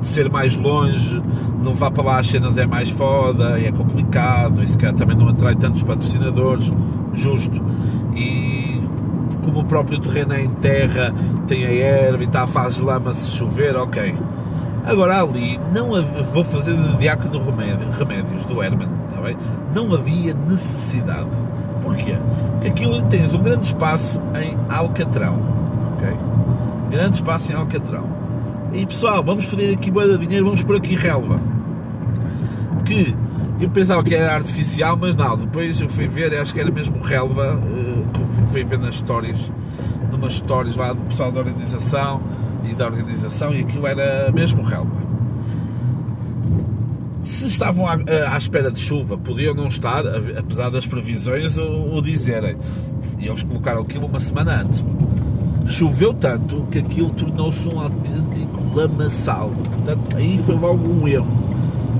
ser mais longe, não vá para lá as cenas é mais foda, é complicado, se calhar também não atrai tantos patrocinadores, justo. Como o próprio terreno é em terra, tem a erva e está, faz lama se chover, ok. Agora ali, não vou fazer de diácono remédios do Herman, está bem? Não havia necessidade. Porquê? Porque aquilo tens um grande espaço em Alcatrão, ok? Grande espaço em Alcatrão. E pessoal, vamos fazer aqui boa de dinheiro, vamos por aqui relva. Que eu pensava que era artificial, mas não, depois eu fui ver, acho que era mesmo relva, eh, fui ver nas histórias, numas histórias lá do pessoal da organização e da organização, e aquilo era mesmo relva. Se estavam à, eh, à, espera de chuva, podiam não estar, apesar das previsões o, o dizerem. E eles colocaram aquilo uma semana antes. Choveu tanto que aquilo tornou-se um autêntico lamaçal. Portanto, aí foi logo um erro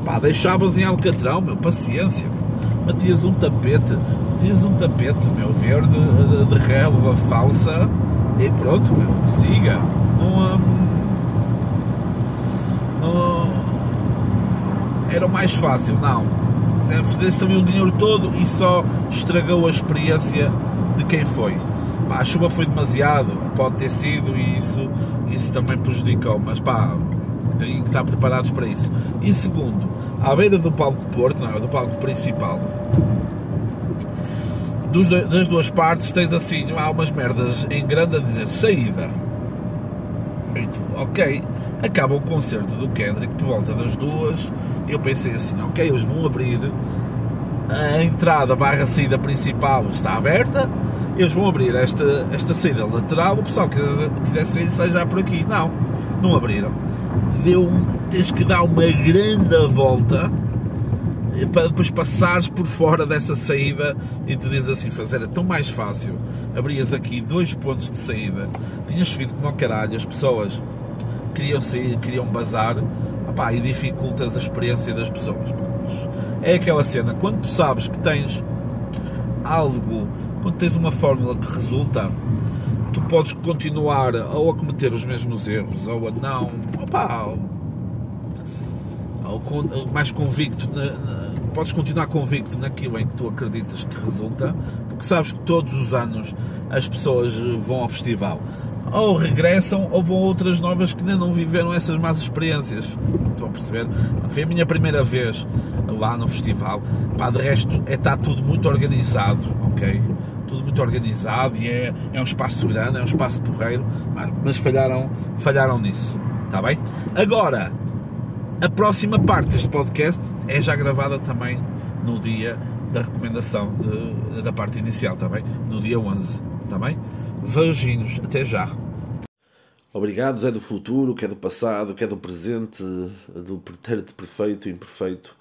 Pá, deixavas em Alcatrão, meu, paciência, meu. Um tapete, metias um tapete, meu, verde, de, de relva falsa e pronto, meu, siga. Não, hum, não, era o mais fácil, não. Fizeste também o dinheiro todo e só estragou a experiência de quem foi. Pá, a chuva foi demasiado, pode ter sido e isso, isso também prejudicou, mas pá, têm que estar preparados para isso. E segundo, à beira do palco Porto, não, é do palco principal, dos, das duas partes tens assim, há umas merdas em grande a dizer saída. E tu, ok, acaba o concerto do Kendrick por volta das duas. Eu pensei assim, ok, eles vão abrir a entrada barra saída principal está aberta, eles vão abrir esta, esta saída lateral, o pessoal que quiser sair seja por aqui. Não, não abriram deu, tens que dar uma grande volta para depois passares por fora dessa saída e te dizes assim, fazer é tão mais fácil. Abrias aqui dois pontos de saída, tinhas subido como ao caralho, as pessoas queriam sair, queriam bazar, opá, e dificultas a experiência das pessoas. É aquela cena, quando tu sabes que tens algo, quando tens uma fórmula que resulta, tu podes continuar ou a cometer os mesmos erros ou a não, opá, ou, mais convicto, na, na, podes continuar convicto naquilo em que tu acreditas que resulta, porque sabes que todos os anos as pessoas vão ao festival. Ou regressam ou vão outras novas que ainda não viveram essas más experiências. Estão a perceber? Foi a minha primeira vez lá no festival. Pá, de resto, é, está tudo muito organizado, ok? tudo muito organizado e é, é um espaço grande, é um espaço porreiro, mas, mas falharam, falharam nisso. Está bem? Agora, a próxima parte deste podcast é já gravada também no dia da recomendação de, da parte inicial, está bem? No dia 11, está bem? Beijinhos, até já. Obrigado, Zé do futuro, que é do passado, que é do presente, do pretérito perfeito e imperfeito.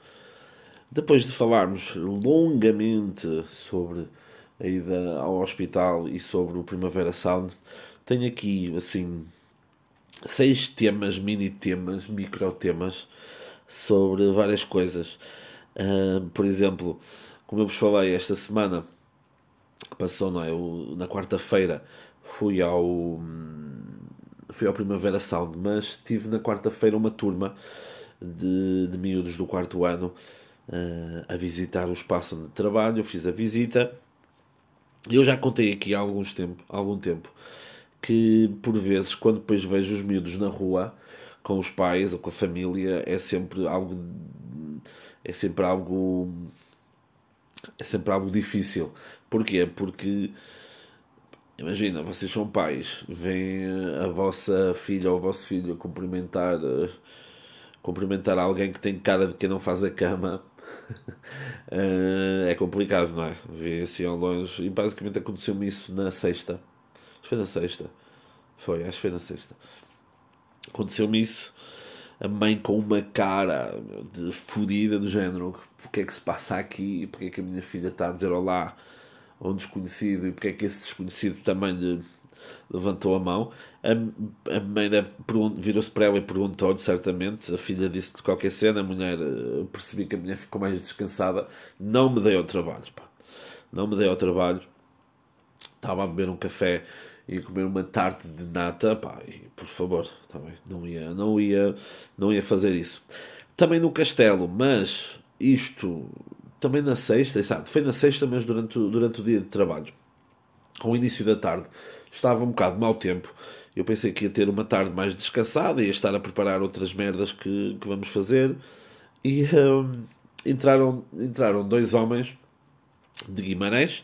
Depois de falarmos longamente sobre a ida ao hospital e sobre o Primavera Sound, tenho aqui assim seis temas, mini temas, micro temas sobre várias coisas. Uh, por exemplo, como eu vos falei esta semana que passou, não é? Eu, na quarta-feira fui ao fui ao Primavera Sound, mas tive na quarta-feira uma turma de, de miúdos do quarto ano uh, a visitar o espaço onde trabalho. Eu fiz a visita eu já contei aqui há alguns tempo, algum tempo que por vezes quando depois vejo os miúdos na rua com os pais ou com a família é sempre algo é sempre algo é sempre algo difícil. Porquê? Porque imagina, vocês são pais, vem a vossa filha ou o vosso filho cumprimentar cumprimentar alguém que tem cara de quem não faz a cama uh, é complicado, não é? Vi assim ao longe. E basicamente aconteceu-me isso na sexta. Acho que foi na sexta. Foi, acho que foi na sexta. Aconteceu-me isso. A mãe com uma cara de fodida do género. O que é que se passa aqui? Porque é que a minha filha está a dizer olá a um desconhecido? E porque é que esse desconhecido também lhe levantou a mão. A, a mãe virou-se para ela e perguntou-lhe, certamente. A filha disse de qualquer cena. A mulher, eh, percebi que a mulher ficou mais descansada. Não me dei ao trabalho, pá. Não me dei ao trabalho. Estava a beber um café e comer uma tarte de nata, pá, e, por favor, tá bem, não ia, não ia, não ia fazer isso. Também no castelo, mas isto também na sexta, exato, foi na sexta, mas durante, durante o dia de trabalho, com o início da tarde, estava um bocado mau tempo. Eu pensei que ia ter uma tarde mais descansada, ia estar a preparar outras merdas que, que vamos fazer. E hum, entraram, entraram dois homens de Guimarães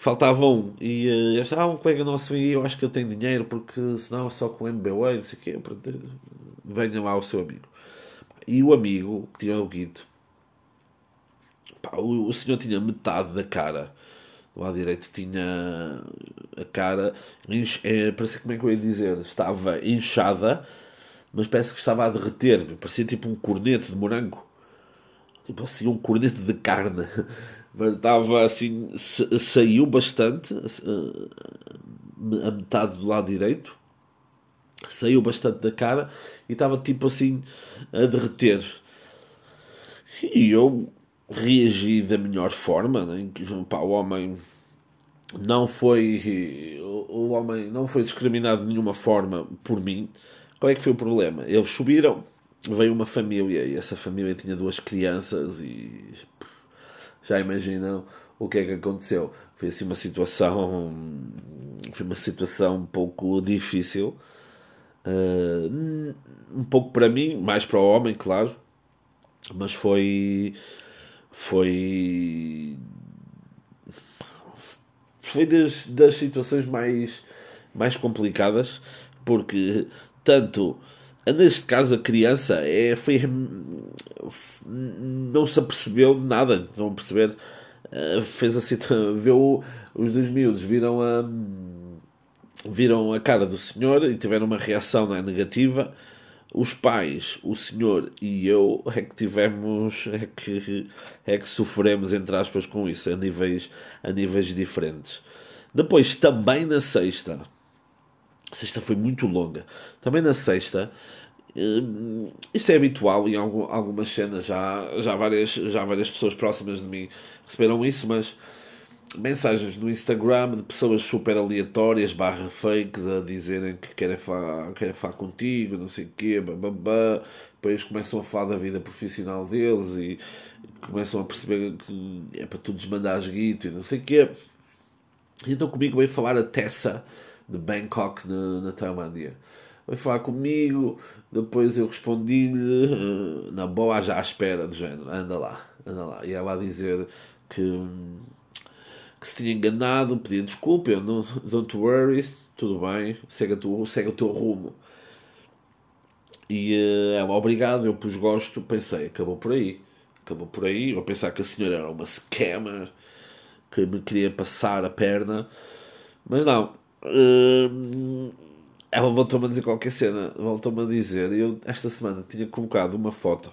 faltava um. E eu ah, um colega nosso e eu acho que ele tem dinheiro, porque senão é só com MBWay, não sei o quê. Venha lá o seu amigo. E o amigo, que tinha o guito, pá, o, o senhor tinha metade da cara. Do lado direito tinha a cara, é, parece como é que eu ia dizer, estava inchada, mas parece que estava a derreter, parecia tipo um corneto de morango, tipo assim, um corneto de carne estava assim, saiu bastante, a metade do lado direito, saiu bastante da cara e estava tipo assim a derreter. E eu reagi da melhor forma, né? Pá, o homem não foi o homem não foi discriminado de nenhuma forma por mim. Qual é que foi o problema? Eles subiram, veio uma família e essa família tinha duas crianças e já imaginam o que é que aconteceu. Foi assim uma situação, foi uma situação um pouco difícil, uh, um pouco para mim, mais para o homem, claro, mas foi, foi, foi das, das situações mais, mais complicadas, porque tanto neste caso a criança é, foi, não se apercebeu de nada, não perceber, uh, fez assim, viu os dois miúdos, viram a, viram a cara do senhor e tiveram uma reação né, negativa. Os pais, o senhor e eu é que tivemos, é que, é que sofremos, entre aspas, com isso, a níveis, a níveis diferentes. Depois, também na sexta, a sexta foi muito longa. Também na sexta, uh, isso é habitual em algum, algumas cenas. Já, já, várias, já várias pessoas próximas de mim receberam isso, mas mensagens no Instagram de pessoas super aleatórias, barra fakes, a dizerem que querem falar, querem falar contigo, não sei o quê, bababá. Depois começam a falar da vida profissional deles e começam a perceber que é para tu desmandar guito e não sei o quê. Então comigo veio falar a Tessa de Bangkok na, na Tailândia. Foi falar comigo, depois eu respondi-lhe uh, na boa, já à espera, do género, anda lá, anda lá. E ela a dizer que, que se tinha enganado, pedia desculpa, eu não, don't worry, tudo bem, segue, tu, segue o teu rumo. E uh, ela, obrigado, eu pus gosto, pensei, acabou por aí. Acabou por aí, eu pensar que a senhora era uma scammer, que me queria passar a perna, mas não, Uh, ela voltou-me a dizer qualquer cena. Voltou-me a dizer. Eu, esta semana, tinha colocado uma foto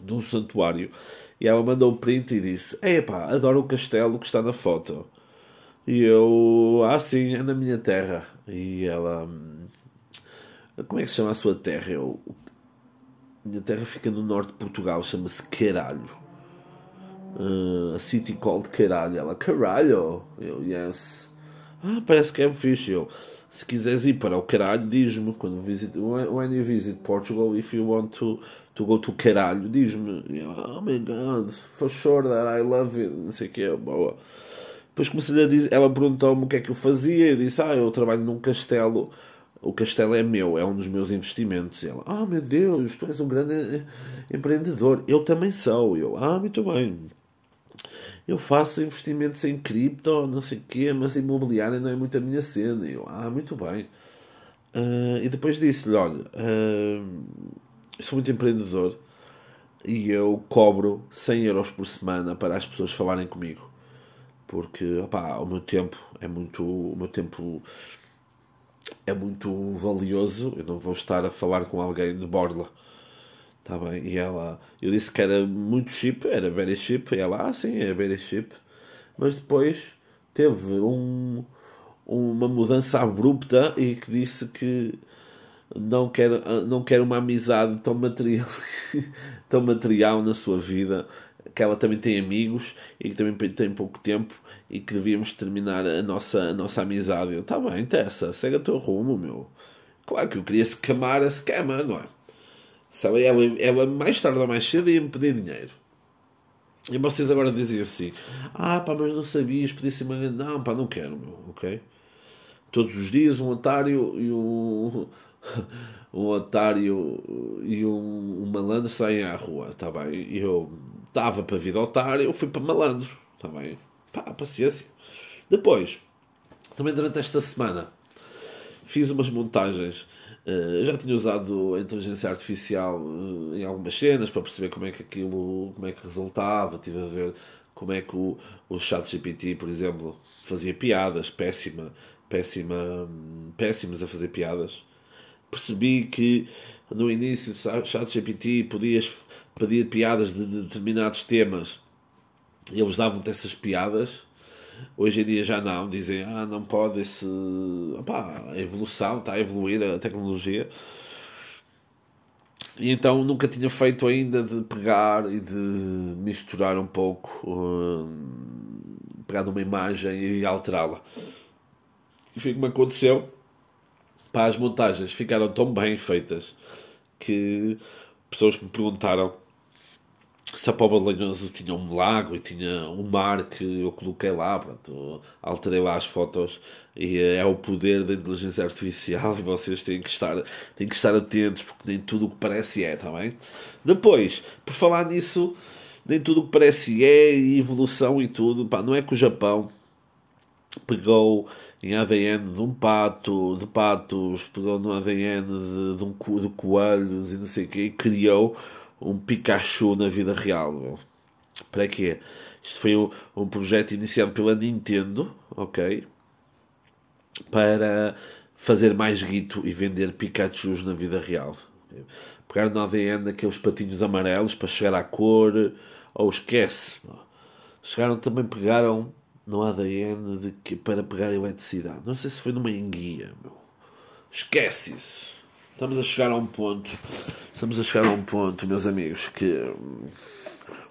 de um santuário e ela mandou o print e disse: Epá, adoro o castelo que está na foto. E eu, ah, sim, é na minha terra. E ela, hum, como é que se chama a sua terra? Eu, minha terra fica no norte de Portugal, chama-se Caralho. Uh, a city called Caralho. Ela, Caralho? Eu, yes. Ah, parece que é fixe. Eu, se quiseres ir para o caralho, diz-me. Quando visit, when you visit Portugal, if you want to, to go to caralho, diz-me. Oh my god, for sure that I love it. Não sei o que é, boa. Depois comecei a dizer, ela perguntou-me o que é que eu fazia. Eu disse, ah, eu trabalho num castelo. O castelo é meu, é um dos meus investimentos. E ela, ah, meu Deus, tu és um grande empreendedor. Eu também sou. Eu, ah, muito bem eu faço investimentos em cripto, não sei o quê, mas imobiliária não é muito a minha cena. Eu, ah, muito bem. Uh, e depois disse-lhe, olha, uh, sou muito empreendedor e eu cobro 100 euros por semana para as pessoas falarem comigo. Porque, opá, o meu tempo é muito... O meu tempo é muito valioso. Eu não vou estar a falar com alguém de borla Tá bem. E ela, eu disse que era muito chip, era very chip. E ela, ah, sim, é very chip. Mas depois teve um, uma mudança abrupta e que disse que não quer, não quer uma amizade tão material, tão material na sua vida. Que ela também tem amigos e que também tem pouco tempo e que devíamos terminar a nossa, a nossa amizade. Eu, tá bem, Tessa, segue o teu rumo, meu. Claro que eu queria se camar a scama, não é? Sabe? Ela, ela mais tarde ou mais cedo ia-me pedir dinheiro. E vocês agora dizem assim: Ah, pá, mas não sabias, podia ser uma. Não, pá, não quero, meu, ok? todos os dias um otário e um, um otário e um, um malandro saem à rua, está bem? E eu estava para vir otário, eu fui para malandro, está bem? Pá, paciência. Depois, também durante esta semana, fiz umas montagens. Uh, já tinha usado a inteligência artificial uh, em algumas cenas para perceber como é que aquilo como é que resultava. Estive a ver como é que o, o chat GPT, por exemplo, fazia piadas, péssima, péssima, péssimas a fazer piadas. Percebi que no início do chat GPT podias pedir piadas de determinados temas e eles davam-te essas piadas. Hoje em dia já não, dizem, ah, não pode esse. Opá, a evolução, está a evoluir a tecnologia. E então nunca tinha feito ainda de pegar e de misturar um pouco, um, pegar numa imagem e alterá-la. E foi como aconteceu. Pá, as montagens ficaram tão bem feitas que pessoas me perguntaram de Lanhoso tinha um lago e tinha um mar que eu coloquei lá, pronto, alterei lá as fotos e é o poder da inteligência artificial e vocês têm que estar, têm que estar atentos porque nem tudo o que parece é, está bem? Depois, por falar nisso, nem tudo o que parece é e evolução e tudo, pá, não é que o Japão pegou em ADN de um pato, de patos, pegou no ADN de, de, um, de coelhos e não sei o quê, e criou um Pikachu na vida real. Meu. Para quê? Isto foi um, um projeto iniciado pela Nintendo, ok? Para fazer mais guito e vender Pikachus na vida real. Pegar no ADN daqueles patinhos amarelos para chegar à cor, ou esquece. Chegaram também, pegaram no ADN de que, para pegar eletricidade. Não sei se foi numa enguia, meu. Esquece isso. Estamos a chegar a um ponto. Estamos a chegar a um ponto, meus amigos, que hum,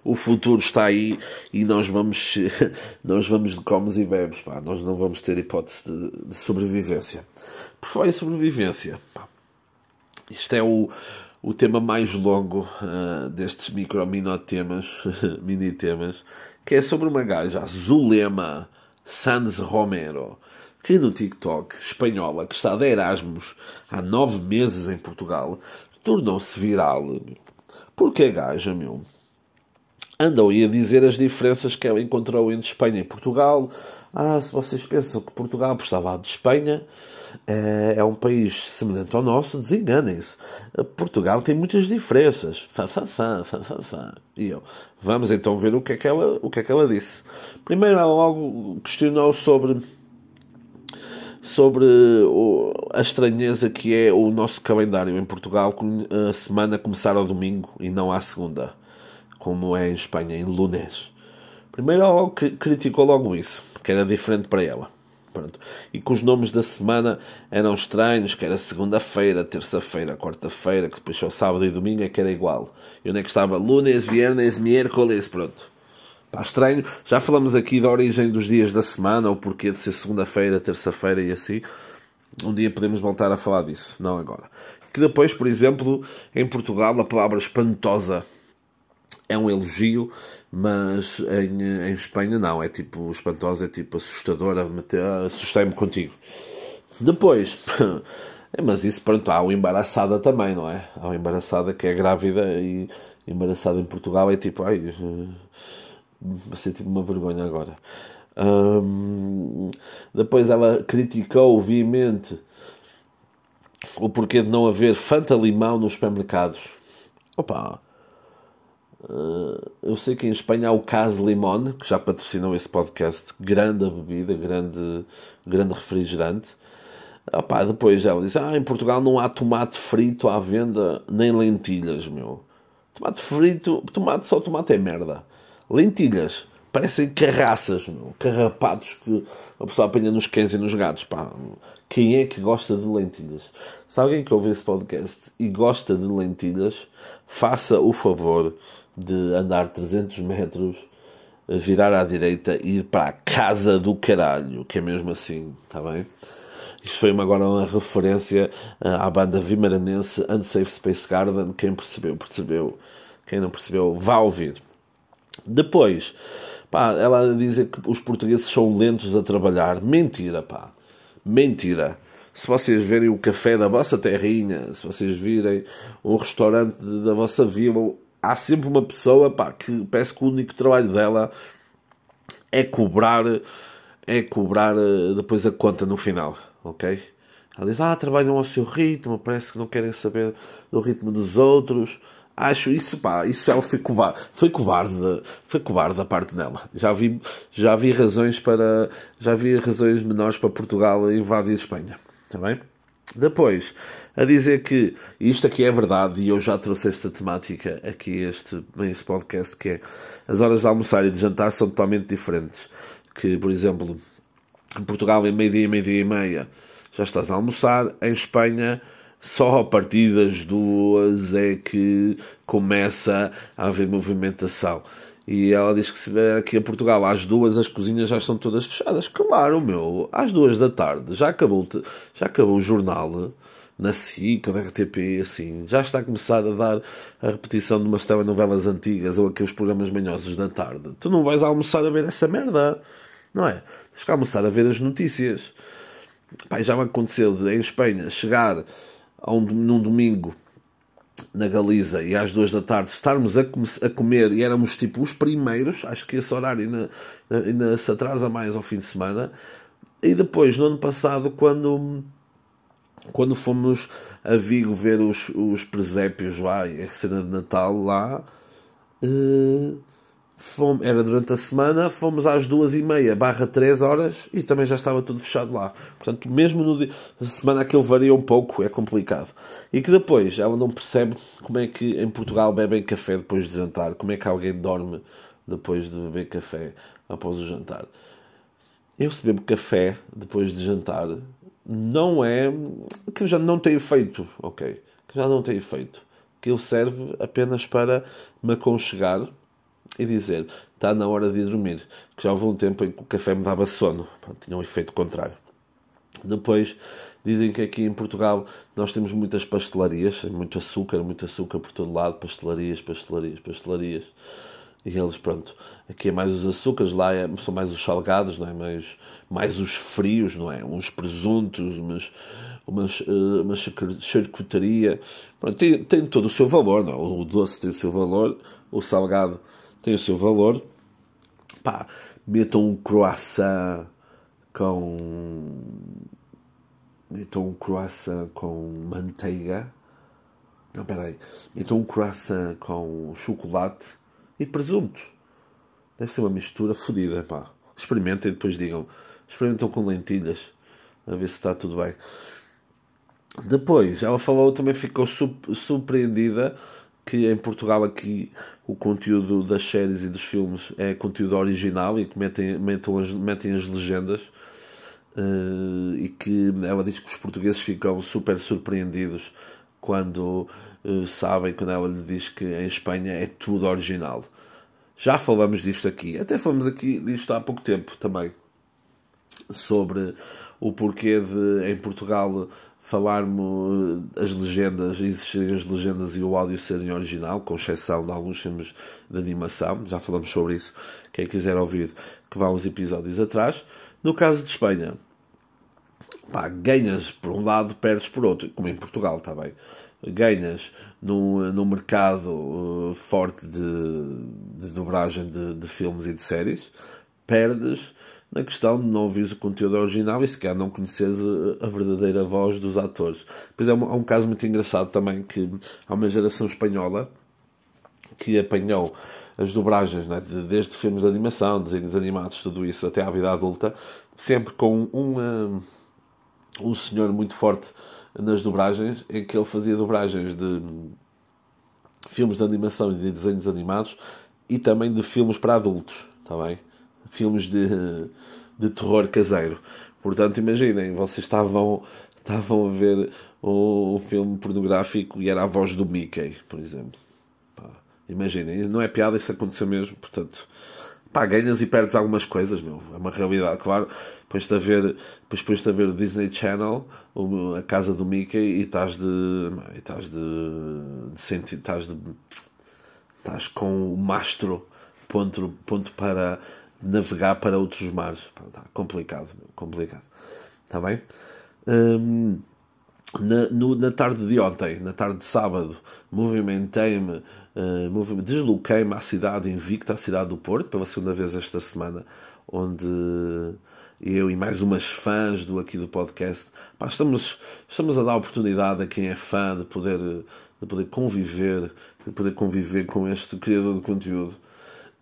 o futuro está aí e nós vamos nós vamos de comes e bebes, pá. Nós não vamos ter hipótese de, de sobrevivência. Por falar em sobrevivência, pá. Isto é o, o tema mais longo uh, destes micro mini temas, mini temas, que é sobre uma gaja, Zulema Sanz Romero que no TikTok espanhola, que está de Erasmus há nove meses em Portugal, tornou-se viral. Porque a gaja, meu, andou aí a dizer as diferenças que ela encontrou entre Espanha e Portugal. Ah, se vocês pensam que Portugal estava de Espanha, é, é um país semelhante ao nosso, desenganem-se. Portugal tem muitas diferenças. Fá, fá, fá, fá, fá, fá. E eu, vamos então ver o que é que ela, o que é que ela disse. Primeiro, ela logo questionou sobre sobre a estranheza que é o nosso calendário em Portugal, a semana começar ao domingo e não à segunda, como é em Espanha, em lunes. Primeiro ela criticou logo isso, que era diferente para ela. Pronto. E que os nomes da semana eram estranhos, que era segunda-feira, terça-feira, quarta-feira, que depois só sábado e domingo é que era igual. E onde é que estava? Lunes, viernes, miércoles, pronto. Pá, estranho. Já falamos aqui da origem dos dias da semana, o porquê de ser segunda-feira, terça-feira e assim. Um dia podemos voltar a falar disso, não agora. Que depois, por exemplo, em Portugal, a palavra espantosa é um elogio, mas em, em Espanha não. É tipo, espantosa é tipo assustadora, assustei-me contigo. Depois, é, mas isso, pronto, há o embaraçada também, não é? Há o embaraçada que é grávida e embaraçada em Portugal é tipo, ai senti uma vergonha agora. Um, depois ela criticou veemente o porquê de não haver Fanta Limão nos supermercados. Opa! Uh, eu sei que em Espanha há o Caso Limón, que já patrocinou esse podcast. Grande bebida, grande, grande refrigerante. Opa, depois ela disse: Ah, em Portugal não há tomate frito à venda, nem lentilhas, meu. Tomate frito, tomate só tomate é merda. Lentilhas. Parecem carraças, meu. carrapatos que a pessoa apanha nos cães e nos gatos. Pá. Quem é que gosta de lentilhas? Se alguém que ouve esse podcast e gosta de lentilhas, faça o favor de andar 300 metros, virar à direita e ir para a casa do caralho, que é mesmo assim, está bem? Isto foi agora uma referência eh, à banda vimaranense Unsafe Space Garden. Quem percebeu, percebeu. Quem não percebeu, vá ouvir. Depois, pá, ela dizer que os portugueses são lentos a trabalhar. Mentira, pá. Mentira. Se vocês verem o café da vossa terrinha, se vocês virem um restaurante da vossa vila, há sempre uma pessoa pá, que parece que o único trabalho dela é cobrar é cobrar eh, depois a conta no final, ok? Ela diz, ah, trabalham ao seu ritmo, parece que não querem saber do ritmo dos outros. Acho isso, pá, isso ela foi covarde, foi covarde, foi covarde da parte dela. Já vi, já vi razões para, já vi razões menores para Portugal invadir Espanha, está bem? Depois, a dizer que isto aqui é verdade, e eu já trouxe esta temática aqui este, neste podcast, que é as horas de almoçar e de jantar são totalmente diferentes. Que, por exemplo, em Portugal, em meio-dia, meio-dia e meia, já estás a almoçar. Em Espanha, só a partir das duas é que começa a haver movimentação. E ela diz que se vier aqui a Portugal às duas as cozinhas já estão todas fechadas. Claro, meu, às duas da tarde já acabou, já acabou o jornal na SIC na RTP, assim, já está a começar a dar a repetição de umas telenovelas antigas ou aqueles programas manhosos da tarde. Tu não vais almoçar a ver essa merda, não é? Tens que almoçar a ver as notícias. Pai, já me aconteceu de, em Espanha chegar um, num domingo na Galiza e às duas da tarde estarmos a, a, comer e éramos tipo os primeiros, acho que esse horário ainda, ainda se atrasa mais ao fim de semana. E depois, no ano passado, quando, quando fomos a Vigo ver os, os presépios lá a cena de Natal lá. Uh, Fomos, era durante a semana, fomos às duas e meia, barra três horas, e também já estava tudo fechado lá. Portanto, mesmo no dia, a semana aquilo varia um pouco, é complicado. E que depois ela não percebe como é que em Portugal bebem café depois de jantar, como é que alguém dorme depois de beber café após o jantar. Eu se bebo café depois de jantar, não é que eu já não tenho feito, ok? Que já não tenho feito. Que ele serve apenas para me aconchegar e dizer está na hora de ir dormir, que já houve um tempo em que o café me dava sono, tinha um efeito contrário. Depois dizem que aqui em Portugal nós temos muitas pastelarias, muito açúcar, muito açúcar por todo lado, pastelarias, pastelarias, pastelarias. E eles, pronto, aqui é mais os açúcares, lá é, são mais os salgados, não é? mais, mais os frios, não é? Uns presuntos, umas, umas, uh, uma charcutaria. Pronto, tem, tem todo o seu valor, não? É? O doce tem o seu valor, o salgado tem o seu valor. Pá, metam um croissant com. Metam um croissant com manteiga. Não, peraí. Metam um croissant com chocolate e presunto. Deve ser uma mistura fodida, pá. Experimentem e depois digam. Experimentam com lentilhas. A ver se está tudo bem. Depois, ela falou, também ficou surpreendida que em Portugal aqui o conteúdo das séries e dos filmes é conteúdo original e que metem, metem, as, metem as legendas uh, e que ela diz que os portugueses ficam super surpreendidos quando uh, sabem, quando ela lhe diz que em Espanha é tudo original. Já falamos disto aqui, até falamos aqui disto há pouco tempo também, sobre o porquê de em Portugal falarmos as legendas, existirem as legendas e o áudio serem original, com exceção de alguns filmes de animação, já falamos sobre isso. Quem quiser ouvir, que vá uns episódios atrás. No caso de Espanha, pá, ganhas por um lado, perdes por outro, como em Portugal, está bem. Ganhas num, num mercado uh, forte de, de dobragem de, de filmes e de séries, perdes na questão de não ouvires o conteúdo original e sequer não conheceres a verdadeira voz dos atores. Pois é um, há um caso muito engraçado também que há uma geração espanhola que apanhou as dobragens, né, desde filmes de animação, desenhos animados, tudo isso, até à vida adulta, sempre com um, um, um senhor muito forte nas dobragens, em que ele fazia dobragens de filmes de animação e de desenhos animados e também de filmes para adultos, está bem? Filmes de, de terror caseiro. Portanto, imaginem, vocês estavam, estavam a ver um, um filme pornográfico e era a voz do Mickey, por exemplo. Pá, imaginem, não é piada, isso aconteceu mesmo. Portanto, pá, ganhas e perdes algumas coisas, meu. É uma realidade, claro. Depois de ver, depois de ver o Disney Channel, a casa do Mickey, e estás de. E estás de. de sentir, estás de. Estás com o mastro ponto, ponto para navegar para outros mares. Tá complicado, complicado. está bem? Um, na, no, na tarde de ontem, na tarde de sábado, movimentei-me, uh, desloquei-me à cidade invicta, à cidade do Porto, pela segunda vez esta semana, onde eu e mais umas fãs do aqui do podcast, pá, estamos, estamos a dar oportunidade a quem é fã de poder, de poder conviver, de poder conviver com este criador de conteúdo.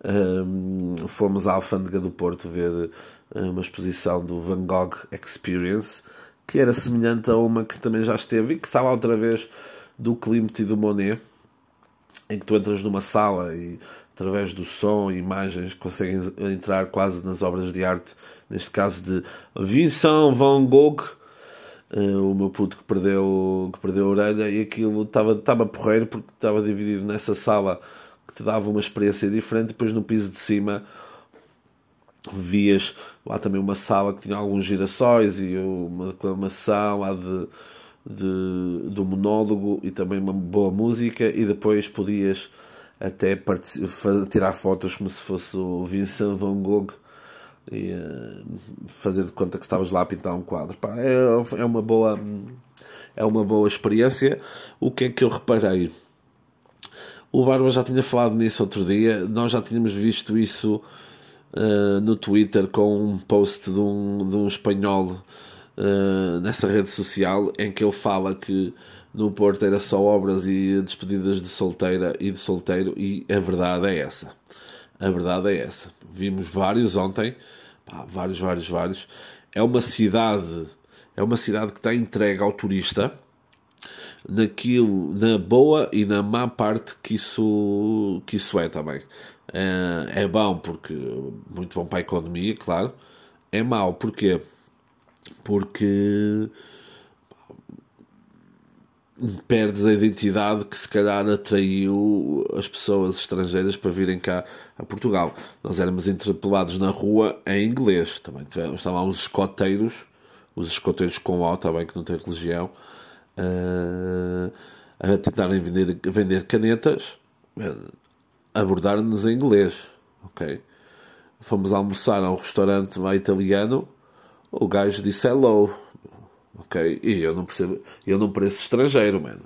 Um, fomos à Alfândega do Porto ver uma exposição do Van Gogh Experience que era semelhante a uma que também já esteve e que estava outra vez do Klimt e do Monet, em que tu entras numa sala e através do som e imagens conseguem entrar quase nas obras de arte, neste caso de Vincent Van Gogh, eh, o meu puto que perdeu, que perdeu a orelha, e aquilo estava, estava porreiro porque estava dividido nessa sala que te dava uma experiência diferente, depois no piso de cima vias lá também uma sala que tinha alguns girassóis e uma declamação lá de, de, do monólogo e também uma boa música e depois podias até tirar fotos como se fosse o Vincent Van Gogh e uh, fazer de conta que estavas lá a pintar um quadro. Pá, é, é uma boa é uma boa experiência. O que é que eu reparei? O Barba já tinha falado nisso outro dia, nós já tínhamos visto isso uh, no Twitter com um post de um, de um espanhol uh, nessa rede social em que ele fala que no Porto era só obras e despedidas de solteira e de solteiro e a verdade é essa. A verdade é essa. Vimos vários ontem, pá, vários, vários, vários. É uma cidade, é uma cidade que está entregue ao turista naquilo, na boa e na má parte que isso, que isso é também. É, é bom porque muito bom para a economia, claro. É mau porque porque perdes a identidade que se calhar atraiu as pessoas estrangeiras para virem cá a Portugal. Nós éramos interpelados na rua em inglês, também estavam os escoteiros, os escoteiros com O também, que não tem religião, a tentarem vender, vender canetas, abordar-nos em inglês, ok? Fomos almoçar a um restaurante italiano, o gajo disse hello, ok? E eu não percebo, eu não pareço estrangeiro, mano.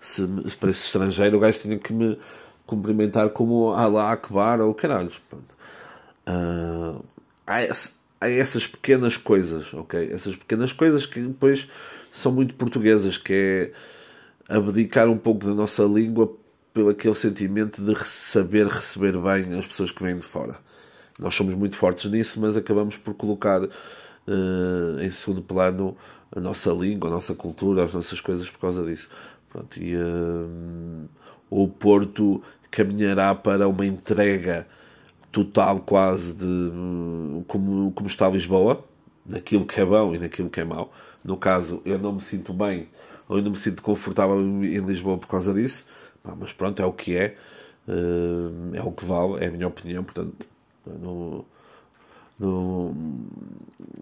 Se, se pareço estrangeiro, o gajo tinha que me cumprimentar como Alá Akbar ou caralho. Uh, há, há essas pequenas coisas, ok? Essas pequenas coisas que depois são muito portuguesas, que é abdicar um pouco da nossa língua pelo aquele sentimento de saber receber bem as pessoas que vêm de fora. Nós somos muito fortes nisso, mas acabamos por colocar uh, em segundo plano a nossa língua, a nossa cultura, as nossas coisas por causa disso. Pronto, e uh, o Porto caminhará para uma entrega total quase de como, como está Lisboa, naquilo que é bom e naquilo que é mau. No caso, eu não me sinto bem ou eu não me sinto confortável em Lisboa por causa disso, Pá, mas pronto, é o que é, uh, é o que vale, é a minha opinião, portanto, não,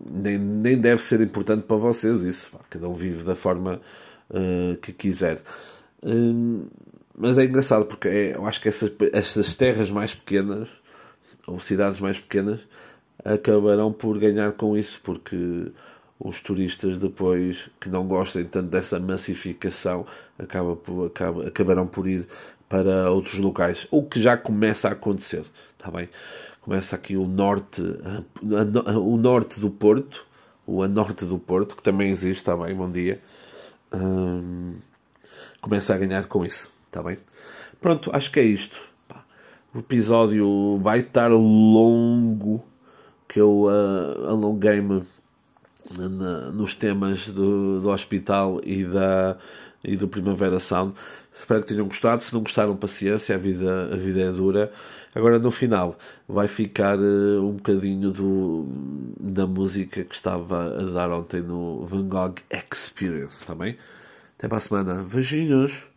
nem, nem deve ser importante para vocês isso, pá, cada um vive da forma uh, que quiser. Uh, mas é engraçado porque é, eu acho que essas, essas terras mais pequenas ou cidades mais pequenas acabarão por ganhar com isso porque os turistas depois que não gostem tanto dessa massificação acaba por, acaba, acabarão por ir para outros locais, o que já começa a acontecer, está bem? Começa aqui o norte, a, a, o norte do Porto, o a norte do Porto, que também existe, está bem? Bom dia. Hum, começa a ganhar com isso, está bem? Pronto, acho que é isto. O episódio vai estar longo, que eu uh, alonguei-me nos temas do, do hospital e, da, e do Primavera Sound. Espero que tenham gostado. Se não gostaram, paciência, a vida, a vida é dura. Agora, no final, vai ficar uh, um bocadinho do, da música que estava a dar ontem no Van Gogh Experience, também. Tá Até para a semana. Beijinhos!